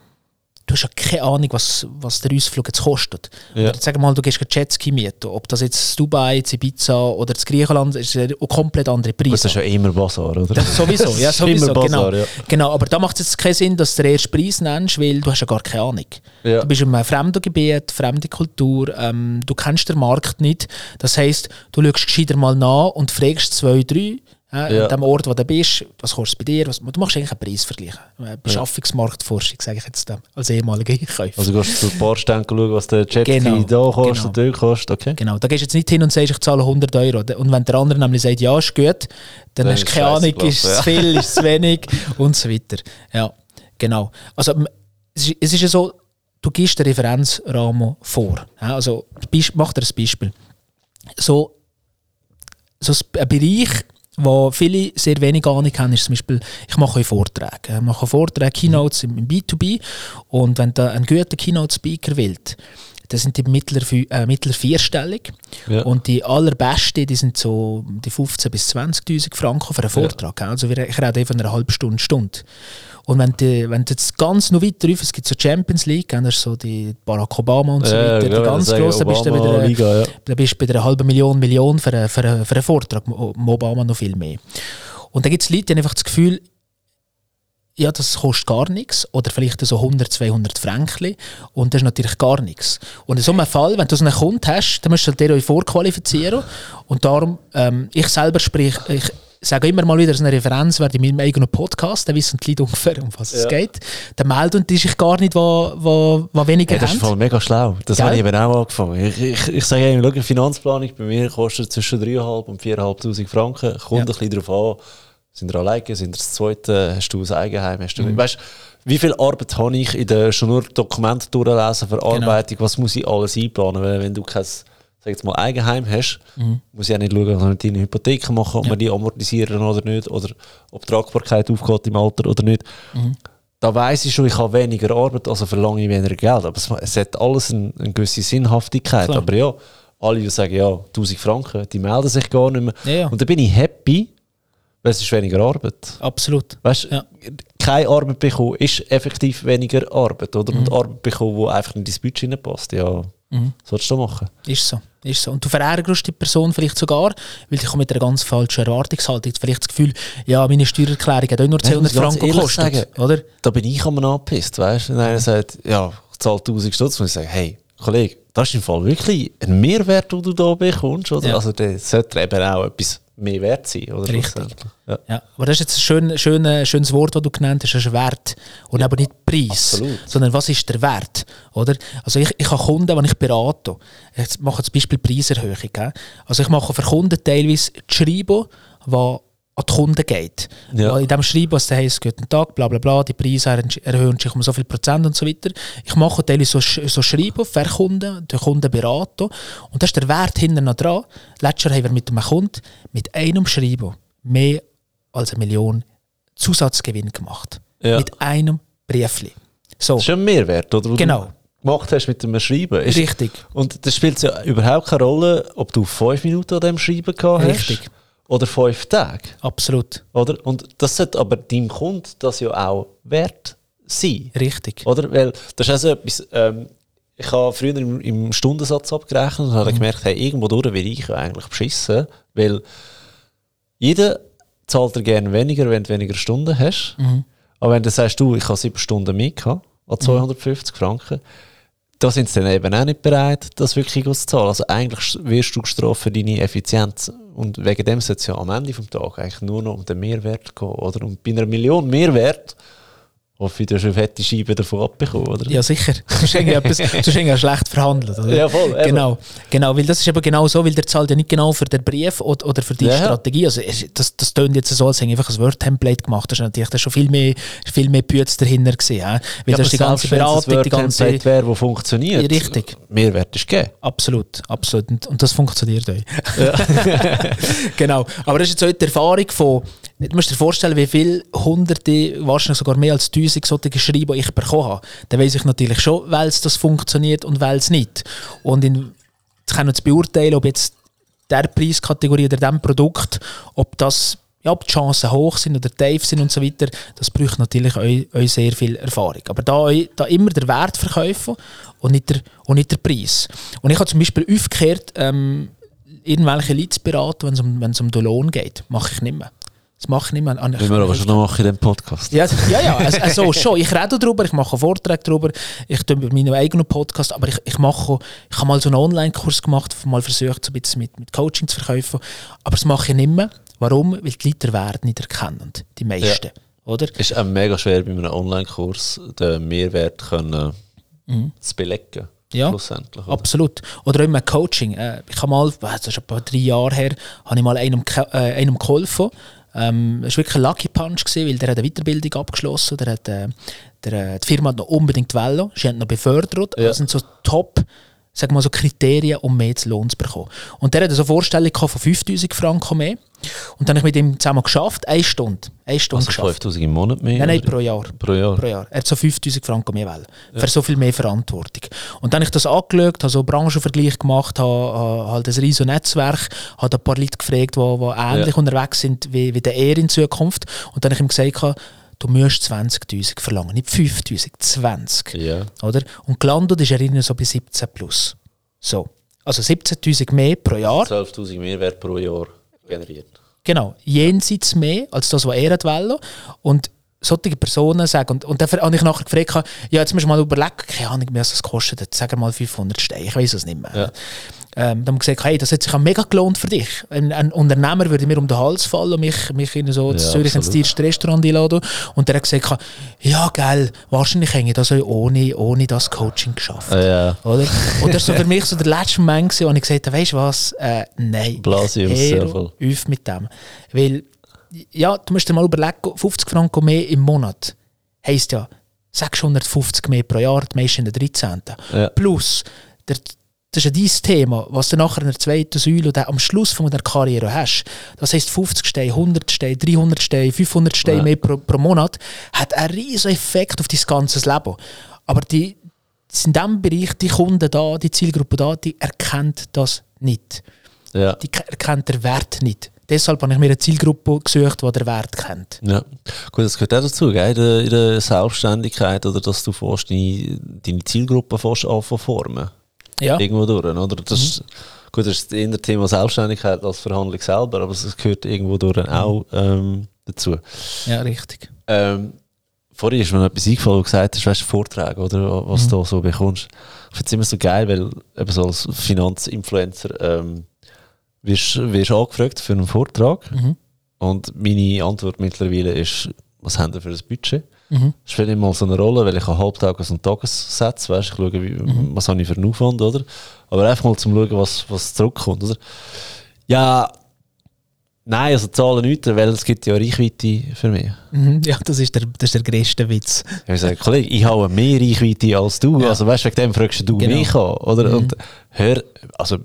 du hast ja keine Ahnung, was, was der Ausflug jetzt kostet. Ja. Oder sag mal, du gehst Jetski mieten. Ob das jetzt Dubai, Ibiza oder das Griechenland ist, ist ein komplett andere Preis. Das ist ja immer Basar, oder? Das sowieso, ja, sowieso. Basar, genau. Ja. genau. Aber da macht es jetzt keinen Sinn, dass du den ersten Preis nennst, weil du hast ja gar keine Ahnung. Ja. Du bist in einem fremden Gebiet, fremde Kultur, ähm, du kennst den Markt nicht. Das heisst, du schaust gescheiter mal nach und fragst zwei, drei äh, ja. An dem Ort, wo du bist, was kostet es bei dir? Was, du machst eigentlich einen Preisvergleich. Äh, Beschaffungsmarktforschung, sage ich jetzt als ehemaliger Einkäufer. Also gehst du zu Stänken schauen, was der Jetski genau, da kostet, genau. dort kostet, okay? Genau, da gehst du jetzt nicht hin und sagst, ich zahle 100 Euro. Und wenn der andere nämlich sagt, ja, ist gut, dann, dann hast du keine Ahnung, ist es ja. viel, ist es wenig und so weiter. Ja, genau. Also es ist, es ist ja so, du gibst den Referenzrahmen vor. Also mach dir ein Beispiel. So, so ein Bereich, wo viele sehr wenig Ahnung haben, ist zum Beispiel, ich mache Vorträge. Ich mache Vorträge, Keynotes im, B2B und wenn du einen guten Keynote-Speaker willst, dann sind die mittler, äh, mittler vierstellig ja. und die allerbesten, die sind so die 15.000 bis 20'000 Franken für einen Vortrag. Ja. Also ich rede von einer halben Stunde, Stunde. Und wenn du, wenn du jetzt ganz noch weiter rauf, es gibt so Champions League, dann hast so die Barack Obama und so ja, weiter, ja, die ganz grossen, bist du wieder, Liga, ja. da bist du bei einer halben Million, Million für, einen, für, einen, für einen Vortrag, Obama noch viel mehr. Und da gibt es Leute, die haben einfach das Gefühl, ja, das kostet gar nichts oder vielleicht so 100, 200 Franken und das ist natürlich gar nichts. Und in so einem Fall, wenn du so einen Kunden hast, dann musst du dir euch vorqualifizieren und darum, ähm, ich selber sprich, ich, sage immer mal wieder, dass eine Referenz werde in meinem eigenen Podcast, dann wissen die Leute ungefähr, um was ja. es geht. Dann melden die sich gar nicht, was wo, wo weniger ja, Das ist voll mega schlau. Das habe ich eben auch angefangen. Ich, ich, ich sage immer, schau, Finanzplanung bei mir kostet zwischen 3'500 und 4'500 Franken. Kommt ja. ein bisschen darauf an, sind ihr alleine, sind ihr das Zweite, hast du ein Eigenheim, hast du... Mhm. Weißt, wie viel Arbeit habe ich in der schon nur Dokumente durchlesen, Verarbeitung, genau. was muss ich alles einplanen, weil wenn du kein sag jetzt mal, Eigenheim hast, mhm. muss ich auch nicht schauen, ob man deine Hypotheken machen, ob ja. man die amortisieren oder nicht, oder ob die Tragbarkeit aufgeht im Alter oder nicht. Mhm. da weiss ich schon, ich habe weniger Arbeit, also verlange ich weniger Geld. Aber es, es hat alles eine, eine gewisse Sinnhaftigkeit. Klar. Aber ja, alle, die sagen, ja, 1000 Franken, die melden sich gar nicht mehr. Ja, ja. Und dann bin ich happy, weil es ist weniger Arbeit. Absolut. Weißt ja. keine Arbeit bekommen ist effektiv weniger Arbeit, oder? Mhm. Und Arbeit bekommen, die einfach in dein Budget nicht passt, ja, mhm. solltest du machen. Ist so. Ist so. Und du verärgerst die Person vielleicht sogar, weil ich mit einer ganz falschen Erwartungshaltung vielleicht das Gefühl, ja, meine Steuererklärung hat auch nur 200 Franken gekostet, oder? Da bin ich am angepisst, weißt? Wenn einer sagt, ja, ich zahle 1000 Stutz, muss ich sagen, hey, Kollege, das ist im Fall wirklich ein Mehrwert, den du da bekommst, oder? Ja. Also, das sollte eben auch etwas mehr wert sein, oder? Richtig. Ja. ja. Aber das ist jetzt ein schön, schön, schönes Wort, das du genannt hast, das ist Wert. Und ja. aber nicht Preis, Absolut. sondern was ist der Wert, oder? Also ich, ich habe Kunden, wenn ich berate, ich mache zum Beispiel Preiserhöhung, also ich mache für Kunden teilweise die Schreiben, die an die Kunden geht. Ja. In dem Schreiben, was da heisst, guten Tag, bla bla bla, die Preise erhöhen sich um so viel Prozent und so weiter. Ich mache teilweise so, so Schreiben für Kunden, den Kunden beraten und das ist der Wert hinten noch dran. Letztes Jahr haben wir mit einem Kunden mit einem Schreiben mehr als eine Million Zusatzgewinn gemacht. Ja. Mit einem Briefli. So. Das ist ein Mehrwert, oder? Genau gemacht hast mit dem Schreiben. Ist, Richtig. Und das spielt ja überhaupt keine Rolle, ob du fünf Minuten an dem Schreiben gehabt hast. Richtig oder fünf Tage. Absolut. Oder? Und das sollte aber deinem Kunden das ja auch wert sein. Richtig. Oder? Weil das ist auch so etwas, ähm, ich habe früher im, im, Stundensatz abgerechnet und habe mhm. gemerkt, hey, irgendwo durch will ich eigentlich beschissen, weil jeder zahlt dir gerne weniger, wenn du weniger Stunden hast. Mhm. Aber wenn du sagst, du, ich habe sieben Stunden mehr gehabt, an 250 mhm. Franken, da sind sie dann eben auch nicht bereit, das wirklich zu zahlen. Also eigentlich wirst du gestraft für deine Effizienz. Und wegen dem sollte es ja am Ende des Tages eigentlich nur noch um den Mehrwert gehen. Oder? Und bei einer Million Mehrwert hoffe ich, du hast eine fette Scheibe davon abbekommen, oder? Ja, sicher. Sonst hast du schlecht verhandelt, oder? Ja, voll. Eben. Genau, genau, weil das ist eben genau so, weil der zahlt ja nicht genau für den Brief oder, oder für die ja. Strategie. Also das, das tönt jetzt so, als hätte ich einfach ein Word-Template gemacht. Das ist natürlich da schon viel mehr, viel mehr Bütze dahinter. Weil ja, das ist die ganze Beratung, die ganze... Word wäre, das funktioniert. Richtig. Mehrwert ist gegeben. Absolut, absolut. Und, und das funktioniert auch. Ja. genau. Aber das ist jetzt auch die Erfahrung von Du musst dir vorstellen, wie viele Hunderte, wahrscheinlich sogar mehr als tausend solche Schreiben ich bekommen habe. Dann weiß ich natürlich schon, weil es das funktioniert und weil es nicht. Und in, ich kann jetzt beurteilen, ob jetzt der Preiskategorie oder dem Produkt, ob das ja, ob die Chancen hoch sind oder tief sind und so weiter, das braucht natürlich auch sehr viel Erfahrung. Aber da, da immer der Wert verkaufen und nicht der, und nicht der Preis. Und ich habe zum Beispiel aufgekehrt, ähm, irgendwelche Leads beraten, wenn es um, um den Lohn geht. Mache ich nicht mehr. Das mache ich nicht mehr. An, wir aber schon noch machen in diesem Podcast. Ja, ja, ja also, also, schon. Ich rede darüber, ich mache Vorträge darüber, ich tue meinen eigenen Podcast, aber ich, ich mache, ich habe mal so einen Online-Kurs gemacht, mal versucht, so ein bisschen mit, mit Coaching zu verkaufen, aber das mache ich nicht mehr. Warum? Weil die Leute den Wert nicht erkennen, die meisten. Ja. Oder? Es ist auch mega schwer, bei einem Online-Kurs den Mehrwert können, mhm. zu belegen. Ja, oder? absolut. Oder auch im Coaching. Äh, ich habe mal, das ist etwa drei Jahre her, habe ich mal einem, äh, einem geholfen, ähm, es war wirklich ein Lucky Punch, gewesen, weil der hat eine Weiterbildung abgeschlossen der hat, äh, der, die Firma hat noch unbedingt wollen, sie haben noch befördert. Ja. Das sind so Top sag mal so Kriterien, um mehr zu Lohn zu bekommen. Und der hatte so eine Vorstellung von 5000 Franken mehr. Und dann habe ich mit ihm zusammen geschafft, eine Stunde. Eine Stunde also geschafft. 5000 im Monat mehr? Nein, nein, pro Jahr. Pro Jahr? Pro Jahr. Er hat so 5000 Franken mehr wollen. Ja. Für so viel mehr Verantwortung. Und dann habe ich das angeschaut, habe so einen Branchenvergleich gemacht, habe, habe halt ein riesiges Netzwerk, habe ein paar Leute gefragt, die, die ähnlich ja. unterwegs sind wie, wie der er in Zukunft. Und dann habe ich ihm gesagt, du musst 20'000 verlangen, nicht 5'000, 20. Ja. Oder? Und gelandet ist er so bei 17 plus. So. Also 17'000 mehr pro Jahr. 12'000 mehr Wert pro Jahr generiert. Genau, jenseits mehr als das, was er wollte. Und solche Personen sagen, und, und dann habe ich nachher gefragt, ja, jetzt musst du mal überlegen, keine Ahnung, was das kostet, sagen wir mal 500 Steine, ich weiß es nicht mehr. Ja. Ähm, dann haben wir gesagt, hey, das hat sich auch mega gelohnt für dich. Ein, ein Unternehmer würde mir um den Hals fallen und mich, mich in so ja, Zürich ins teuerste Restaurant einladen. Und der hat gesagt, ja, geil, wahrscheinlich hätte ich das ohne, ohne das Coaching geschafft. Ja. Oder? Und das war so für mich so der letzte Moment, wo ich gesagt habe, weißt du was, äh, nein, Blase auf mit dem. Weil, ja, du musst dir mal überlegen, 50 Franken mehr im Monat heisst ja 650 mehr pro Jahr, die meisten in der 13. Ja. Plus, der das ist ja dein Thema, was du nachher in der zweiten Säule oder am Schluss von der Karriere hast. Das heisst 50 Steine, 100 Steine, 300 Steine, 500 Steine ja. mehr pro, pro, Monat, hat einen riesen Effekt auf dein ganzes Leben. Aber die, in diesem Bereich, die Kunden da, die Zielgruppe da, die erkennt das nicht. Ja. Die erkennt den Wert nicht. Deshalb habe ich mir eine Zielgruppe gesucht, die den Wert kennt. Ja, gut, das gehört auch dazu, gell? In, der, in der Selbstständigkeit, oder dass du fährst, deine, deine Zielgruppe fährst formen. Ja. Irgendwo durch, oder? Das, mhm. Gut, das ist eher das Thema Selbstständigkeit als Verhandlung selber, aber es gehört irgendwo durch mhm. auch ähm, dazu. Ja, richtig. Ähm, vorhin ist mir etwas eingefallen, wo du gesagt hast, weißt du, Vorträge, oder, was mhm. du so bekommst. Ich finde es immer so geil, weil eben so als Finanzinfluencer ähm, wirst, wirst angefragt für einen Vortrag mhm. und meine Antwort mittlerweile ist, was haben wir für ein Budget? Mhm. Das spielt immer so eine Rolle, weil ich einen Halbtages- und Tagessatz, weißt, ich schaue, wie, mhm. was habe ich für einen Aufwand, oder? Aber einfach mal zum Schauen, was, was zurückkommt, oder? Ja, Nein, also zahlen nicht, weil es gibt ja Reichweite für mich. Mhm, ja, das ist der, das ist der größte Witz. Ich sage, Kollege, ich habe mehr Reichweite als du. Ja. Also weißt du, wegen dem fragst du genau. mich an. Oder? Mhm. Und hör, also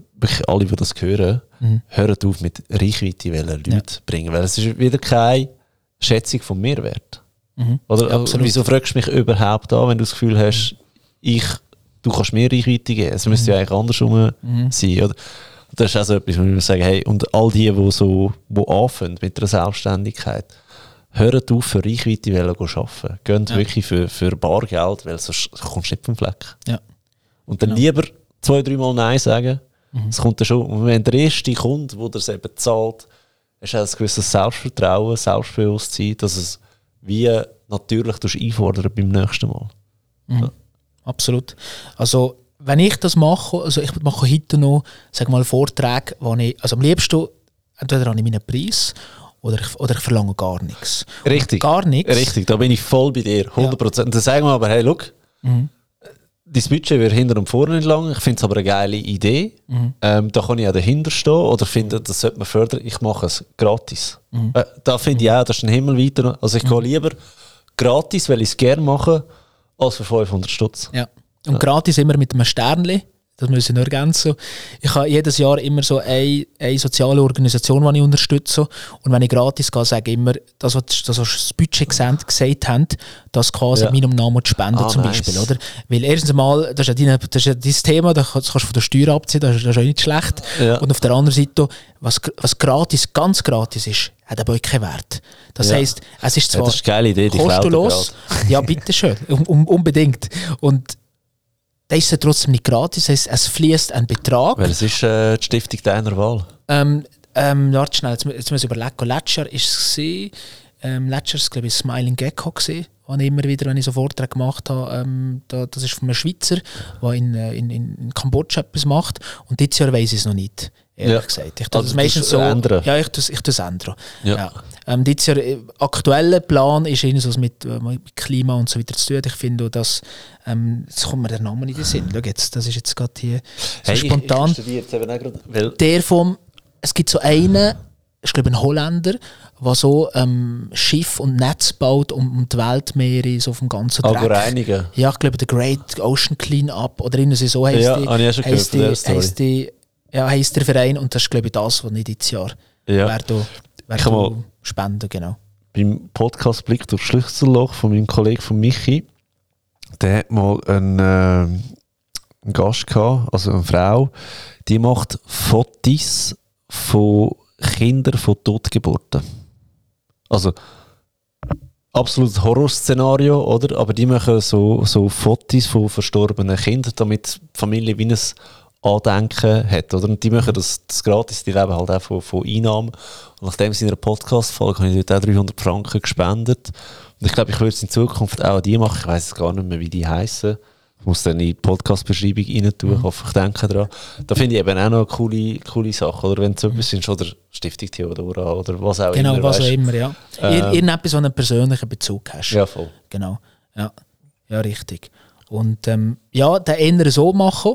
alle, die das hören, mhm. hört auf mit Reichweite Leute ja. bringen. Weil es ist wieder keine Schätzung vom Mehrwert. Mhm. Oder ja, wieso fragst du mich überhaupt an, wenn du das Gefühl hast, ich, du kannst mehr Reichweite geben? Es müsste ja mhm. eigentlich andersrum mhm. sein. Oder? Das ist auch so etwas, wo ich sagen, hey, und all die, die so, die anfangen mit der Selbstständigkeit, hören auf, für Reichweite zu arbeiten. Gehen ja. wirklich für, für Bargeld, weil sonst kommst du nicht vom Fleck. Ja. Und dann genau. lieber zwei, dreimal Nein sagen. Mhm. Das kommt dann schon. Und wenn der erste Kunde, der das eben zahlt, du ein gewisses Selbstvertrauen, Selbstbewusstsein, dass es wie natürlich einfordern beim nächsten Mal. Mhm. Ja. Absolut. Also wenn ich das mache, also ich mache heute noch, sag mal, Vorträge, wo ich, also am liebsten, entweder habe ich meinen Preis oder ich, oder ich verlange gar nichts. Richtig. gar nichts. Richtig, da bin ich voll bei dir, 100%. Ja. Dann sagen wir aber, hey, look, mhm. dein Budget wird hinter und vorne nicht lang, ich finde es aber eine geile Idee, mhm. ähm, da kann ich auch dahinter stehen oder finde, das sollte man fördern, ich mache es gratis. Mhm. Äh, da finde ich auch, das ist ein Himmeln weiter. Also ich mhm. gehe lieber gratis, weil ich es gerne mache, als für 500 Stutz. Ja. Und ja. gratis immer mit einem Sternli. Das muss ich nur ergänzen. Ich habe jedes Jahr immer so eine, eine soziale Organisation, die ich unterstütze. Und wenn ich gratis gehe, sage ich immer, das, was das Budget gesagt, gesagt haben, das quasi ja. meinem Namen zu spenden ah, zum nice. Beispiel. Oder? Weil erstens mal, das ist ja, dein, das ist ja dein Thema, das kannst du von der Steuer abziehen, das ist, das ist auch nicht schlecht. Ja. Und auf der anderen Seite, was, was gratis, ganz gratis ist, hat aber keinen Wert. Das ja. heisst, es ist zwar ja, das ist eine geile Idee, kostenlos, ja bitteschön, um, um, unbedingt. Und der ist ja trotzdem nicht gratis, es, es fließt ein Betrag. Weil es ist äh, die Stiftung deiner Wahl. Ähm, ähm, warte schnell, jetzt, jetzt muss ich überlegen. Letztes Jahr ist es ähm, letztes Jahr glaube ich Smiling Gecko gesehen, ich immer wieder, wenn ich so Vorträge gemacht habe, ähm, da, das ist von einem Schweizer, der in, äh, in, in Kambodscha etwas macht und dieses Jahr weiß ich es noch nicht ehrlich ja. gesagt. Ich tue also das meistens so. Ändern. Ja, ich tue ich es ändern. Ja. ja. Ähm, dieses Jahr, äh, aktueller Plan ist irgendwie so mit, äh, mit Klima und so weiter zu tun. Ich finde, dass ähm, jetzt kommt mir der Name nicht in den Sinn. Schau jetzt, das ist jetzt gerade hier so hey, spontan. Ich, ich grad, der vom, es gibt so einen, ich glaube ein Holländer, der so ähm, Schiff und Netz baut um, um die Weltmeere so vom ganzen Dreck. Aber reinigen. Ja, ich glaube der Great Ocean Cleanup oder irgendwie so heißt ja, die. Ja, ich schon gehört, die, heißt die ja, heisst der Verein und das ist glaube ich das, was nicht dieses Jahr ja. werde, werde spenden, genau. Beim Podcast Blick durch Schlüsselloch von meinem Kollegen von Michi, der hat mal einen, äh, einen Gast gehabt, also eine Frau, die macht Fotos von Kindern von Totgeburten. Also absolutes Horrorszenario, oder? Aber die machen so, so Fotos von verstorbenen Kindern, damit die Familie wie ein Andenken hat. Oder? Und die machen das, das gratis, die leben halt auch von, von Einnahmen. Und nachdem sie in einer Podcast-Folge habe ich dort auch 300 Franken gespendet. Und ich glaube, ich würde es in Zukunft auch die machen. Ich weiß gar nicht mehr, wie die heißen. Ich muss dann in die Podcast-Beschreibung rein tun. Ich hoffe, ich denke daran. Da finde ich eben auch noch eine coole, coole Sache. Oder wenn es so etwas ist, oder Stiftung Theodora oder was auch genau, immer. Genau, was auch immer, ja. Ähm, Irgendetwas, wo einen persönlichen Bezug hast. Ja, voll. Genau, ja. Ja, richtig. Und ähm, ja, den eher so machen.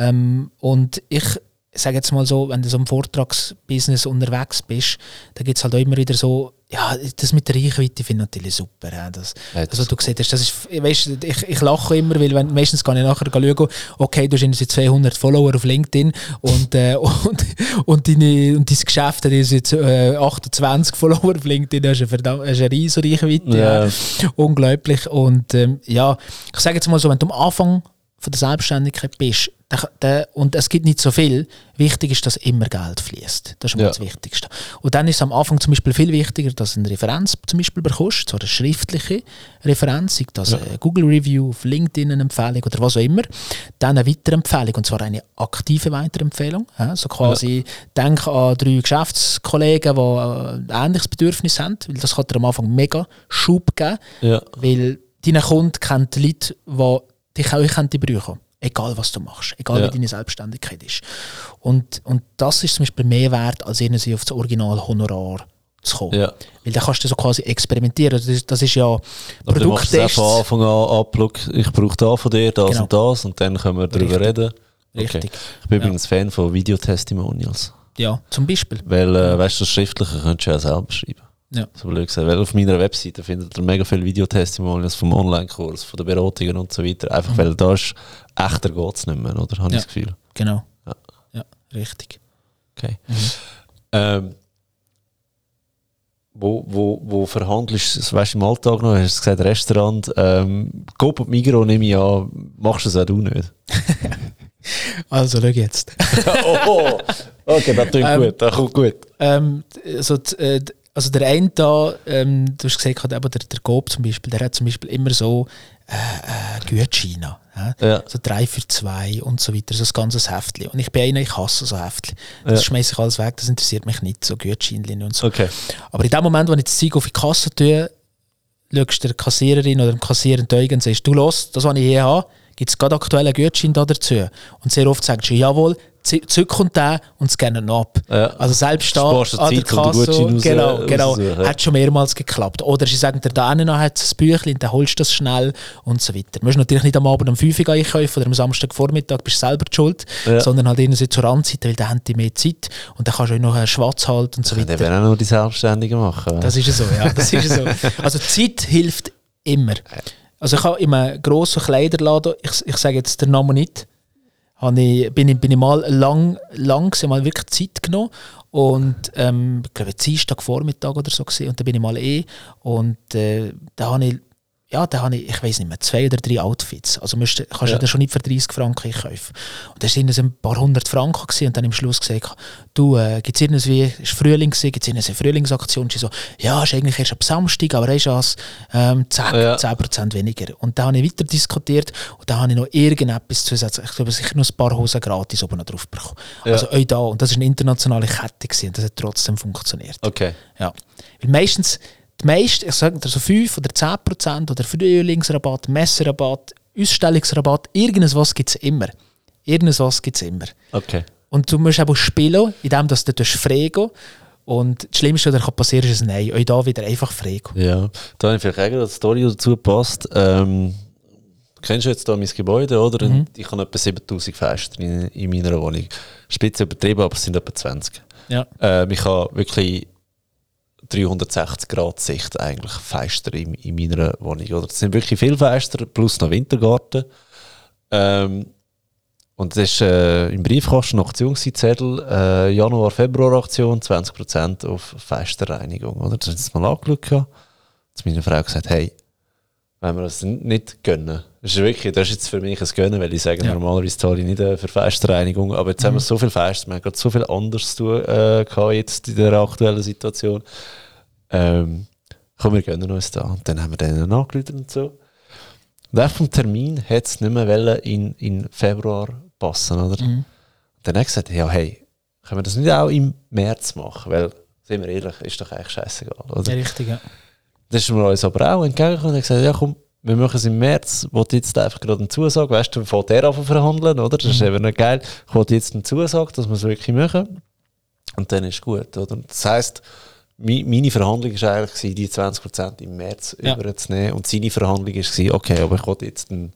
Ähm, und ich sage jetzt mal so, wenn du so im Vortragsbusiness unterwegs bist, da gibt es halt auch immer wieder so ja, das mit der Reichweite finde ich natürlich super. Ja, das, ja, das, was du hast, das ist, weißt, ich, ich lache immer, weil wenn, meistens kann ich nachher schauen, okay, du hast jetzt 200 Follower auf LinkedIn und, äh, und, und, deine, und dein Geschäft hat jetzt äh, 28 Follower auf LinkedIn, das ist eine, eine riesige Reichweite. Ja. ja. Unglaublich. Und ähm, ja, ich sage jetzt mal so, wenn du am Anfang von der Selbstständigkeit bist, und es gibt nicht so viel, wichtig ist, dass immer Geld fließt. Das ist immer ja. das Wichtigste. Und dann ist es am Anfang zum Beispiel viel wichtiger, dass du eine Referenz zum Beispiel bekommst, so eine schriftliche Referenz, sei das ja. eine Google Review, auf LinkedIn eine Empfehlung oder was auch immer. Dann eine Weiterempfehlung, und zwar eine aktive Weiterempfehlung. So quasi, ja. denk an drei Geschäftskollegen, die ein ähnliches Bedürfnis haben, weil das kann dir am Anfang mega Schub geben, ja. weil deine Kunden kennen die Leute, die dich auch brauchen können. Egal, was du machst. Egal, ja. wie deine Selbstständigkeit ist. Und, und das ist zum Beispiel mehr wert, als irgendwie auf das Original-Honorar zu kommen. Ja. Weil dann kannst du so quasi experimentieren. Das ist, das ist ja Produkttests. Du von Anfang an ab, ich brauche da von dir, das genau. und das und dann können wir darüber reden. Richtig. Okay. Ich bin ja. übrigens Fan von Videotestimonials. Ja, zum Beispiel. Weil, äh, weißt du, das Schriftliche könntest du ja selber schreiben. Ja. So blöd gesagt. Weil auf meiner Webseite findet ihr mega viele Videotestimonials vom Online-Kurs, von den Beratungen und so weiter. Einfach mhm. weil da ist echter geht es nicht mehr, oder? Habe ja. ich das Gefühl. Genau. Ja, ja richtig. Okay. Mhm. Ähm, wo, wo, wo verhandelst du, weißt du, im Alltag noch, hast du gesagt, Restaurant, ähm, Coop und Migros nehme ich an, machst du das auch du nicht? also, schau jetzt. oh, oh, okay, das klingt ähm, gut, das kommt gut. Ähm, also, äh, also der eine da, ähm, du hast gesagt, der, der Coop zum Beispiel, der hat zum Beispiel immer so äh, äh, Gutscheine. Ja? So drei für zwei und so weiter, so ein ganzes Heftchen. Und ich bin einer, ich hasse so Heftchen. Das ja. schmeiße ich alles weg, das interessiert mich nicht, so Gutscheinchen und so. Okay. Aber in dem Moment, wo ich das Zeug auf die Kasse tue, schaust der Kassiererin oder dem Kassierer in und sagst, du los, das, was ich hier habe, gibt es gerade aktuelle Gutschein da dazu. Und sehr oft sagst du, jawohl, zurückkommt der und scannen ab. Ja. Also selbst da an der Kasse, genau, genau, raus, hat schon mehrmals geklappt. Oder sie sagen dir, da noch hat ein Büchlein, dann holst du das schnell und so weiter. Du musst natürlich nicht am Abend um 5 Uhr einkaufen oder am Samstagvormittag, bist du selber die schuld, ja. sondern halt irgendwie zur Randzeit, weil dann haben die mehr Zeit und dann kannst du auch noch schwarz halten und so weiter. Dann werden auch noch die Selbstständigen machen. Das ist so, ja, das ist so. Also Zeit hilft immer. Also ich habe in einem grossen Kleiderladen, ich, ich sage jetzt den Namen nicht, ich, bin, bin ich mal lang, lang mal wirklich Zeit genommen und ähm, ich glaube Dienstag Vormittag oder so gesehen und dann bin ich mal eh und äh, da habe ich ja, da habe ich, ich weiß nicht mehr, zwei oder drei Outfits. Also musst, kannst ja. du schon nicht für 30 Franken kaufen. Und das waren ein paar hundert Franken gewesen. und dann am Schluss gesagt, du, äh, gibt es irgendwie, es Frühling gewesen, gibt es eine Frühlingsaktion? Und so, ja, ist eigentlich erst ab Samstag, aber ist es ähm, 10%, ja. 10 weniger. Und da habe ich weiter diskutiert und da habe ich noch irgendetwas zusätzlich, ich glaube, sicher noch ein paar Hosen gratis oben drauf bekommen. Ja. Also auch da, und das war eine internationale Kette gewesen, und das hat trotzdem funktioniert. Okay. Ja. Weil meistens, die meisten, ich sage so 5 oder 10 Prozent oder Frühlingsrabatt, Messerabatt, Ausstellungsrabatt, irgendwas gibt es immer. Irgendwas gibt es immer. Okay. Und du musst auch spielen, indem du du frei gehen und das Schlimmste, was passieren kann, ist ein Nein. Auch da wieder einfach frei gehen. Ja, da habe ich vielleicht eine Story dazu passt. Ähm, kennst du jetzt hier mein Gebäude, oder? Mhm. Ich habe etwa 7000 Fenster in, in meiner Wohnung. Spitze übertrieben, aber es sind etwa 20. Ja. Ähm, ich habe wirklich 360 Grad Sicht eigentlich Fenster in, in meiner Wohnung. Oder? Das sind wirklich viele Fenster, plus noch Wintergarten. Ähm, und das ist äh, im Briefkasten noch Aktionszettel, äh, Januar, Februar Aktion, 20% auf Fensterreinigung. Oder? Das habe ich mal angeschaut. Hat meine Frau gesagt, hey, wenn wir das nicht gönnen, das ist wirklich, das ist jetzt für mich ein Gönnen, weil ich sage, ja. normalerweise zahle ich nicht äh, für Festreinigung, aber jetzt mhm. haben wir mhm. so viel Fest, wir haben gerade so viel anderes zu tun äh, jetzt in der aktuellen Situation. Ähm, komm, wir gönnen uns da. Und dann haben wir denen angerufen und so. Und auch vom Termin hat es nicht mehr in, in Februar passen, oder? Mhm. Dann hat er gesagt, ja, hey, können wir das nicht auch im März machen? Weil, sind wir ehrlich, ist doch eigentlich scheißegal, oder? Ja, richtig, ja. Das ist mir uns aber auch entgegengekommen und gesagt, ja komm, wir machen es im März, ich wollte jetzt einfach gerade eine Zusage, weißt du, von der an verhandeln, oder? Das mhm. ist eben nicht geil. Ich wollte jetzt eine Zusage, dass wir es wirklich machen. Und dann ist gut, oder? Das heisst, meine Verhandlung war eigentlich, die 20% im März ja. überzunehmen. Und seine Verhandlung war, okay, aber ich wollte jetzt eine,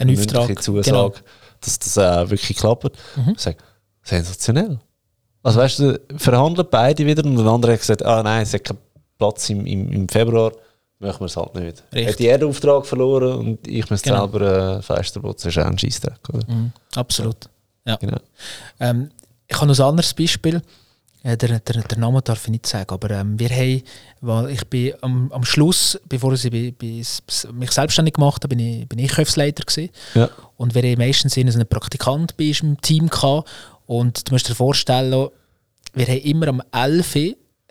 eine Zusage, genau. dass das äh, wirklich klappt. Mhm. Ich sage, sensationell. Also weißt du, verhandeln beide wieder und der andere hat gesagt, ah nein, es hat keine Platz im, im, im Februar, machen wir es halt nicht. Richtig. Hat die den Auftrag verloren und ich müsste Genau. selber äh, Fenster putzen, ist auch ein Scheissdreck, oder? Mhm, absolut. Ja. Genau. Ähm, ich habe noch ein anderes Beispiel. Äh, der, der, der Name darf ich nicht sagen, aber ähm, wir haben, weil ich bin am, am Schluss, bevor ich bei, bei, mich selbstständig gemacht habe, bin ich, bin ich Einkaufsleiter gewesen. Ja. Und wir haben meistens so einen Praktikant bei uns im Team gehabt. Und du musst dir vorstellen, wir haben immer am 11. Uhr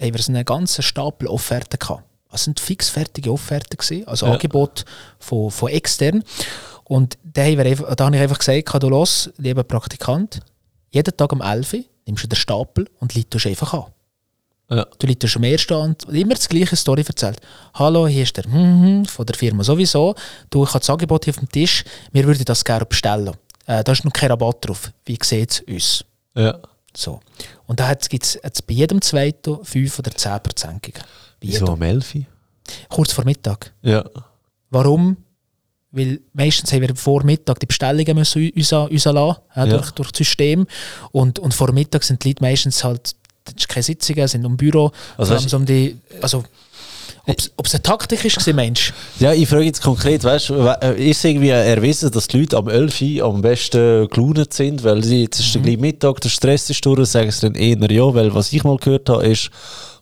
haben wir so einen ganzen Stapel Offerten gehabt. Das sind fixfertige Offerten gewesen, also Ja. Angebot von, von extern. Und da, haben wir einfach, da habe ich einfach gesagt, du los, lieber Praktikant, jeden Tag um 11 Uhr nimmst du den Stapel und leitest einfach an. Ja. Du leitest am ersten an und immer die gleiche Story erzählt. Hallo, hier ist der hm, von der Firma sowieso. Du, ich habe das Angebot hier auf dem Tisch. Wir würden das gerne bestellen. Äh, da ist noch kein Rabatt drauf. Wie sieht es uns? Ja. So. Und da gibt es bei jedem zweiten 5 oder 10 Prozentungen. Wieso am 11? Kurz vor Mittag. Ja. Warum? Weil meistens haben wir vor Mittag die Bestellungen müssen uns, uns lassen, Ja. durch, durch das System. Und, und vor Mittag sind die Leute meistens halt, das ist keine Sitzungen, sind im Büro. Also weißt- um die, also ob es eine Taktik ist, gewesen, Mensch. Ja, ich frage jetzt konkret, weißt du, äh, ist irgendwie erwiesen, dass die Leute am 11 Uhr am besten gelaunt sind, weil sie, jetzt ist der gleich Mittag, der Stress ist durch, sagen sie dann eher ja, weil was ich mal gehört habe, ist,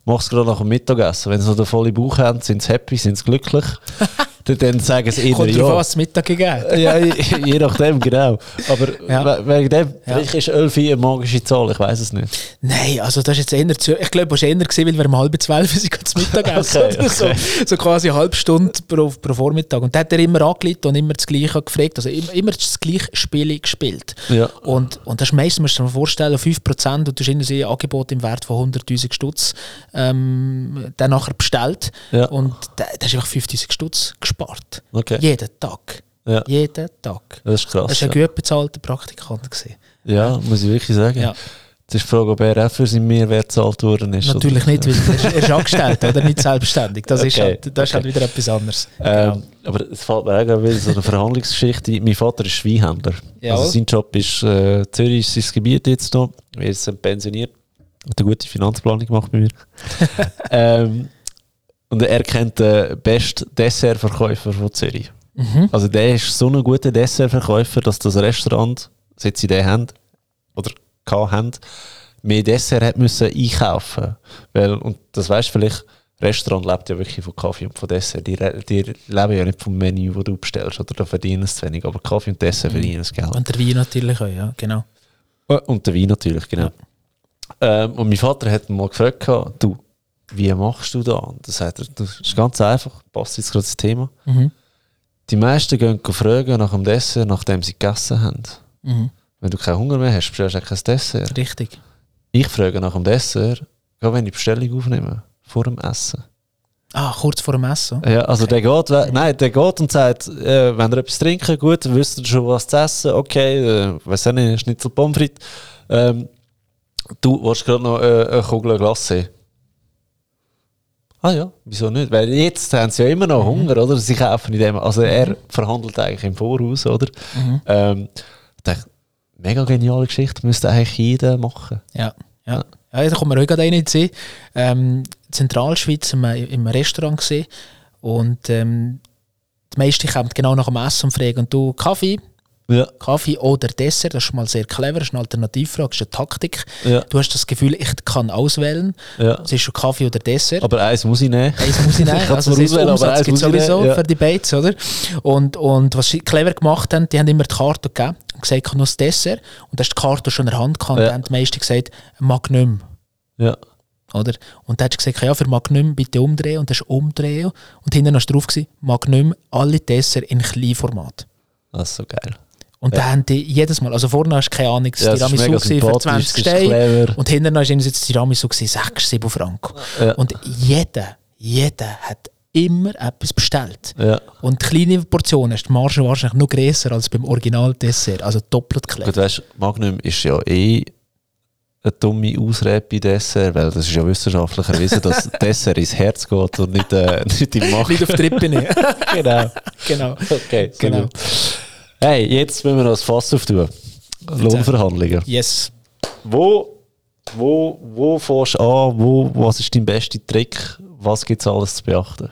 mach es gerade nach dem Mittagessen. Wenn sie noch den vollen Bauch haben, sind sie happy, sind sie glücklich. dann, sagen sie eher Kommt ja. was es Mittag gegeben. Ja, je, je nachdem, genau. Aber Ja. we- wegen dem, Ja. vielleicht ist 11 Uhr eine magische Zahl, ich weiß es nicht. Nein, also das ist jetzt eher zu, ich glaube, das war eher, gewesen, weil wir um halb zwölf sind zum Mittagessen. Okay, oder So, okay. so quasi eine halbe Stunde pro, pro Vormittag. Und da hat er immer angelegt und immer das Gleiche gefragt. Also immer, immer das gleiche Spiel gespielt. Ja. Und, und das ist meistens, musst du dir vorstellen, 5% und du hast ein Angebot im Wert von 100'000 Stutz ähm, dann nachher bestellt. Ja. Und da, da hast du einfach 5'000 Stutz gespart. Okay. Jeden Tag. Ja. Jeden Tag. Das ist krass. Das war ein ja. gut bezahlter Praktikant. Gewesen. ja, muss ich wirklich sagen. Ja. Das ist die Frage, ob er auch für seinen Mehrwert gezahlt worden ist. Natürlich oder? nicht, weil er ist, ist angestellt oder nicht selbstständig. Das ist, Okay, halt, das ist halt okay. wieder etwas anderes. Ähm, aber es fällt mir auch wieder so eine Verhandlungsgeschichte. mein Vater ist Weinhändler. Jawohl. Also sein Job ist, äh, Zürich ist sein Gebiet jetzt noch. Er ist pensioniert. Hat eine gute Finanzplanung gemacht bei mir. ähm, und er kennt den besten Dessertverkäufer von Zürich. Mhm. Also der ist so ein guter Dessertverkäufer, dass das Restaurant, seit sie den haben, oder haben, mehr Dessert hat müssen einkaufen. Weil, und das weißt du vielleicht, Restaurant lebt ja wirklich von Kaffee und von Dessert. Die, die leben ja nicht vom Menü, das du bestellst, oder da verdienen sie zu wenig. Aber Kaffee und Dessert verdienen das Geld. Und der Wein natürlich auch, ja, genau. Äh, Und der Wein natürlich, genau. Ähm, und mein Vater hat mal gefragt, du, wie machst du da? Und dann sagt er, das ist ganz einfach, passt jetzt gerade das Thema. Mhm. Die meisten gehen fragen nach dem Dessert, nachdem sie gegessen haben. Mhm. Wenn du keinen Hunger mehr hast, bestellst du auch kein Dessert. Richtig. Ich frage nach dem Dessert, gerade wenn ich die Bestellung aufnehme, vor dem Essen. Ah, kurz vor dem Essen. Ja, also der geht, nein, der geht und sagt, äh, wenn ihr etwas trinken, gut, wisst ihr schon was zu essen, okay, äh, weiß auch nicht, Schnitzel Pommes frites. Ähm, du willst gerade noch äh, eine Kugel Glace. Ah ja, wieso nicht? Weil jetzt haben sie ja immer noch Hunger, oder? Sie kaufen in dem, also er verhandelt eigentlich im Voraus, oder? Mhm. Ähm, ich dachte, mega geniale Geschichte, müsste eigentlich jeder machen. Ja, ja. ja da kommt mir auch gerade eine in. Ähm, Zentralschweiz im, im Restaurant gesehen und ähm, die meisten kommen genau nach dem Essen und fragen, und du Kaffee? Ja, Kaffee oder Dessert, das ist mal sehr clever, das ist eine Alternativfrage, das ist eine Taktik. ja, Du hast das Gefühl, ich kann auswählen, ja. es ist schon Kaffee oder Dessert. Aber eins muss ich nehmen. Eins muss ich nehmen. Ich kann also es ist auswählen, aber eins gibt sowieso ja. für die Bates, oder? Und, und was sie clever gemacht haben, die haben immer die Karte gegeben und gesagt, ich habe noch das Dessert. Und hast die Karte schon in der Hand gehabt und Ja. dann haben die meisten gesagt, Magnum. Ja. Oder? Und dann hast du gesagt, ja, für Magnum bitte umdrehen und dann hast du umdrehen. Und hinten hast du drauf gewesen, Magnum, alle Dessert in Kleinformat. Das ist so geil. Und Ja. dann haben die jedes Mal, also vorne hast du keine Ahnung, das Ja, ist Tiramisu für sympathisch, 20 es ist Steine. Und hinten hast du das Tiramisu gewesen, 6, 7 Franken. Ja. Und jeder, jeder hat immer etwas bestellt. Ja. Und kleine Portionen ist die Marge wahrscheinlich noch grösser als beim Original-Dessert, also doppelt clever. Gut, weißt Magnum ist ja eh eine dumme Ausrede bei Dessert, weil das ist ja wissenschaftlich erwiesen, dass Dessert ins Herz geht und nicht, äh, nicht im Magen. Nicht auf die Rippe genau. genau. Okay, so Genau. gut. Hey, jetzt müssen wir noch das Fass auftun. Lohnverhandlungen. Yes. Wo, wo, wo fährst du an? Wo, was ist dein bester Trick? was gibt es alles zu beachten?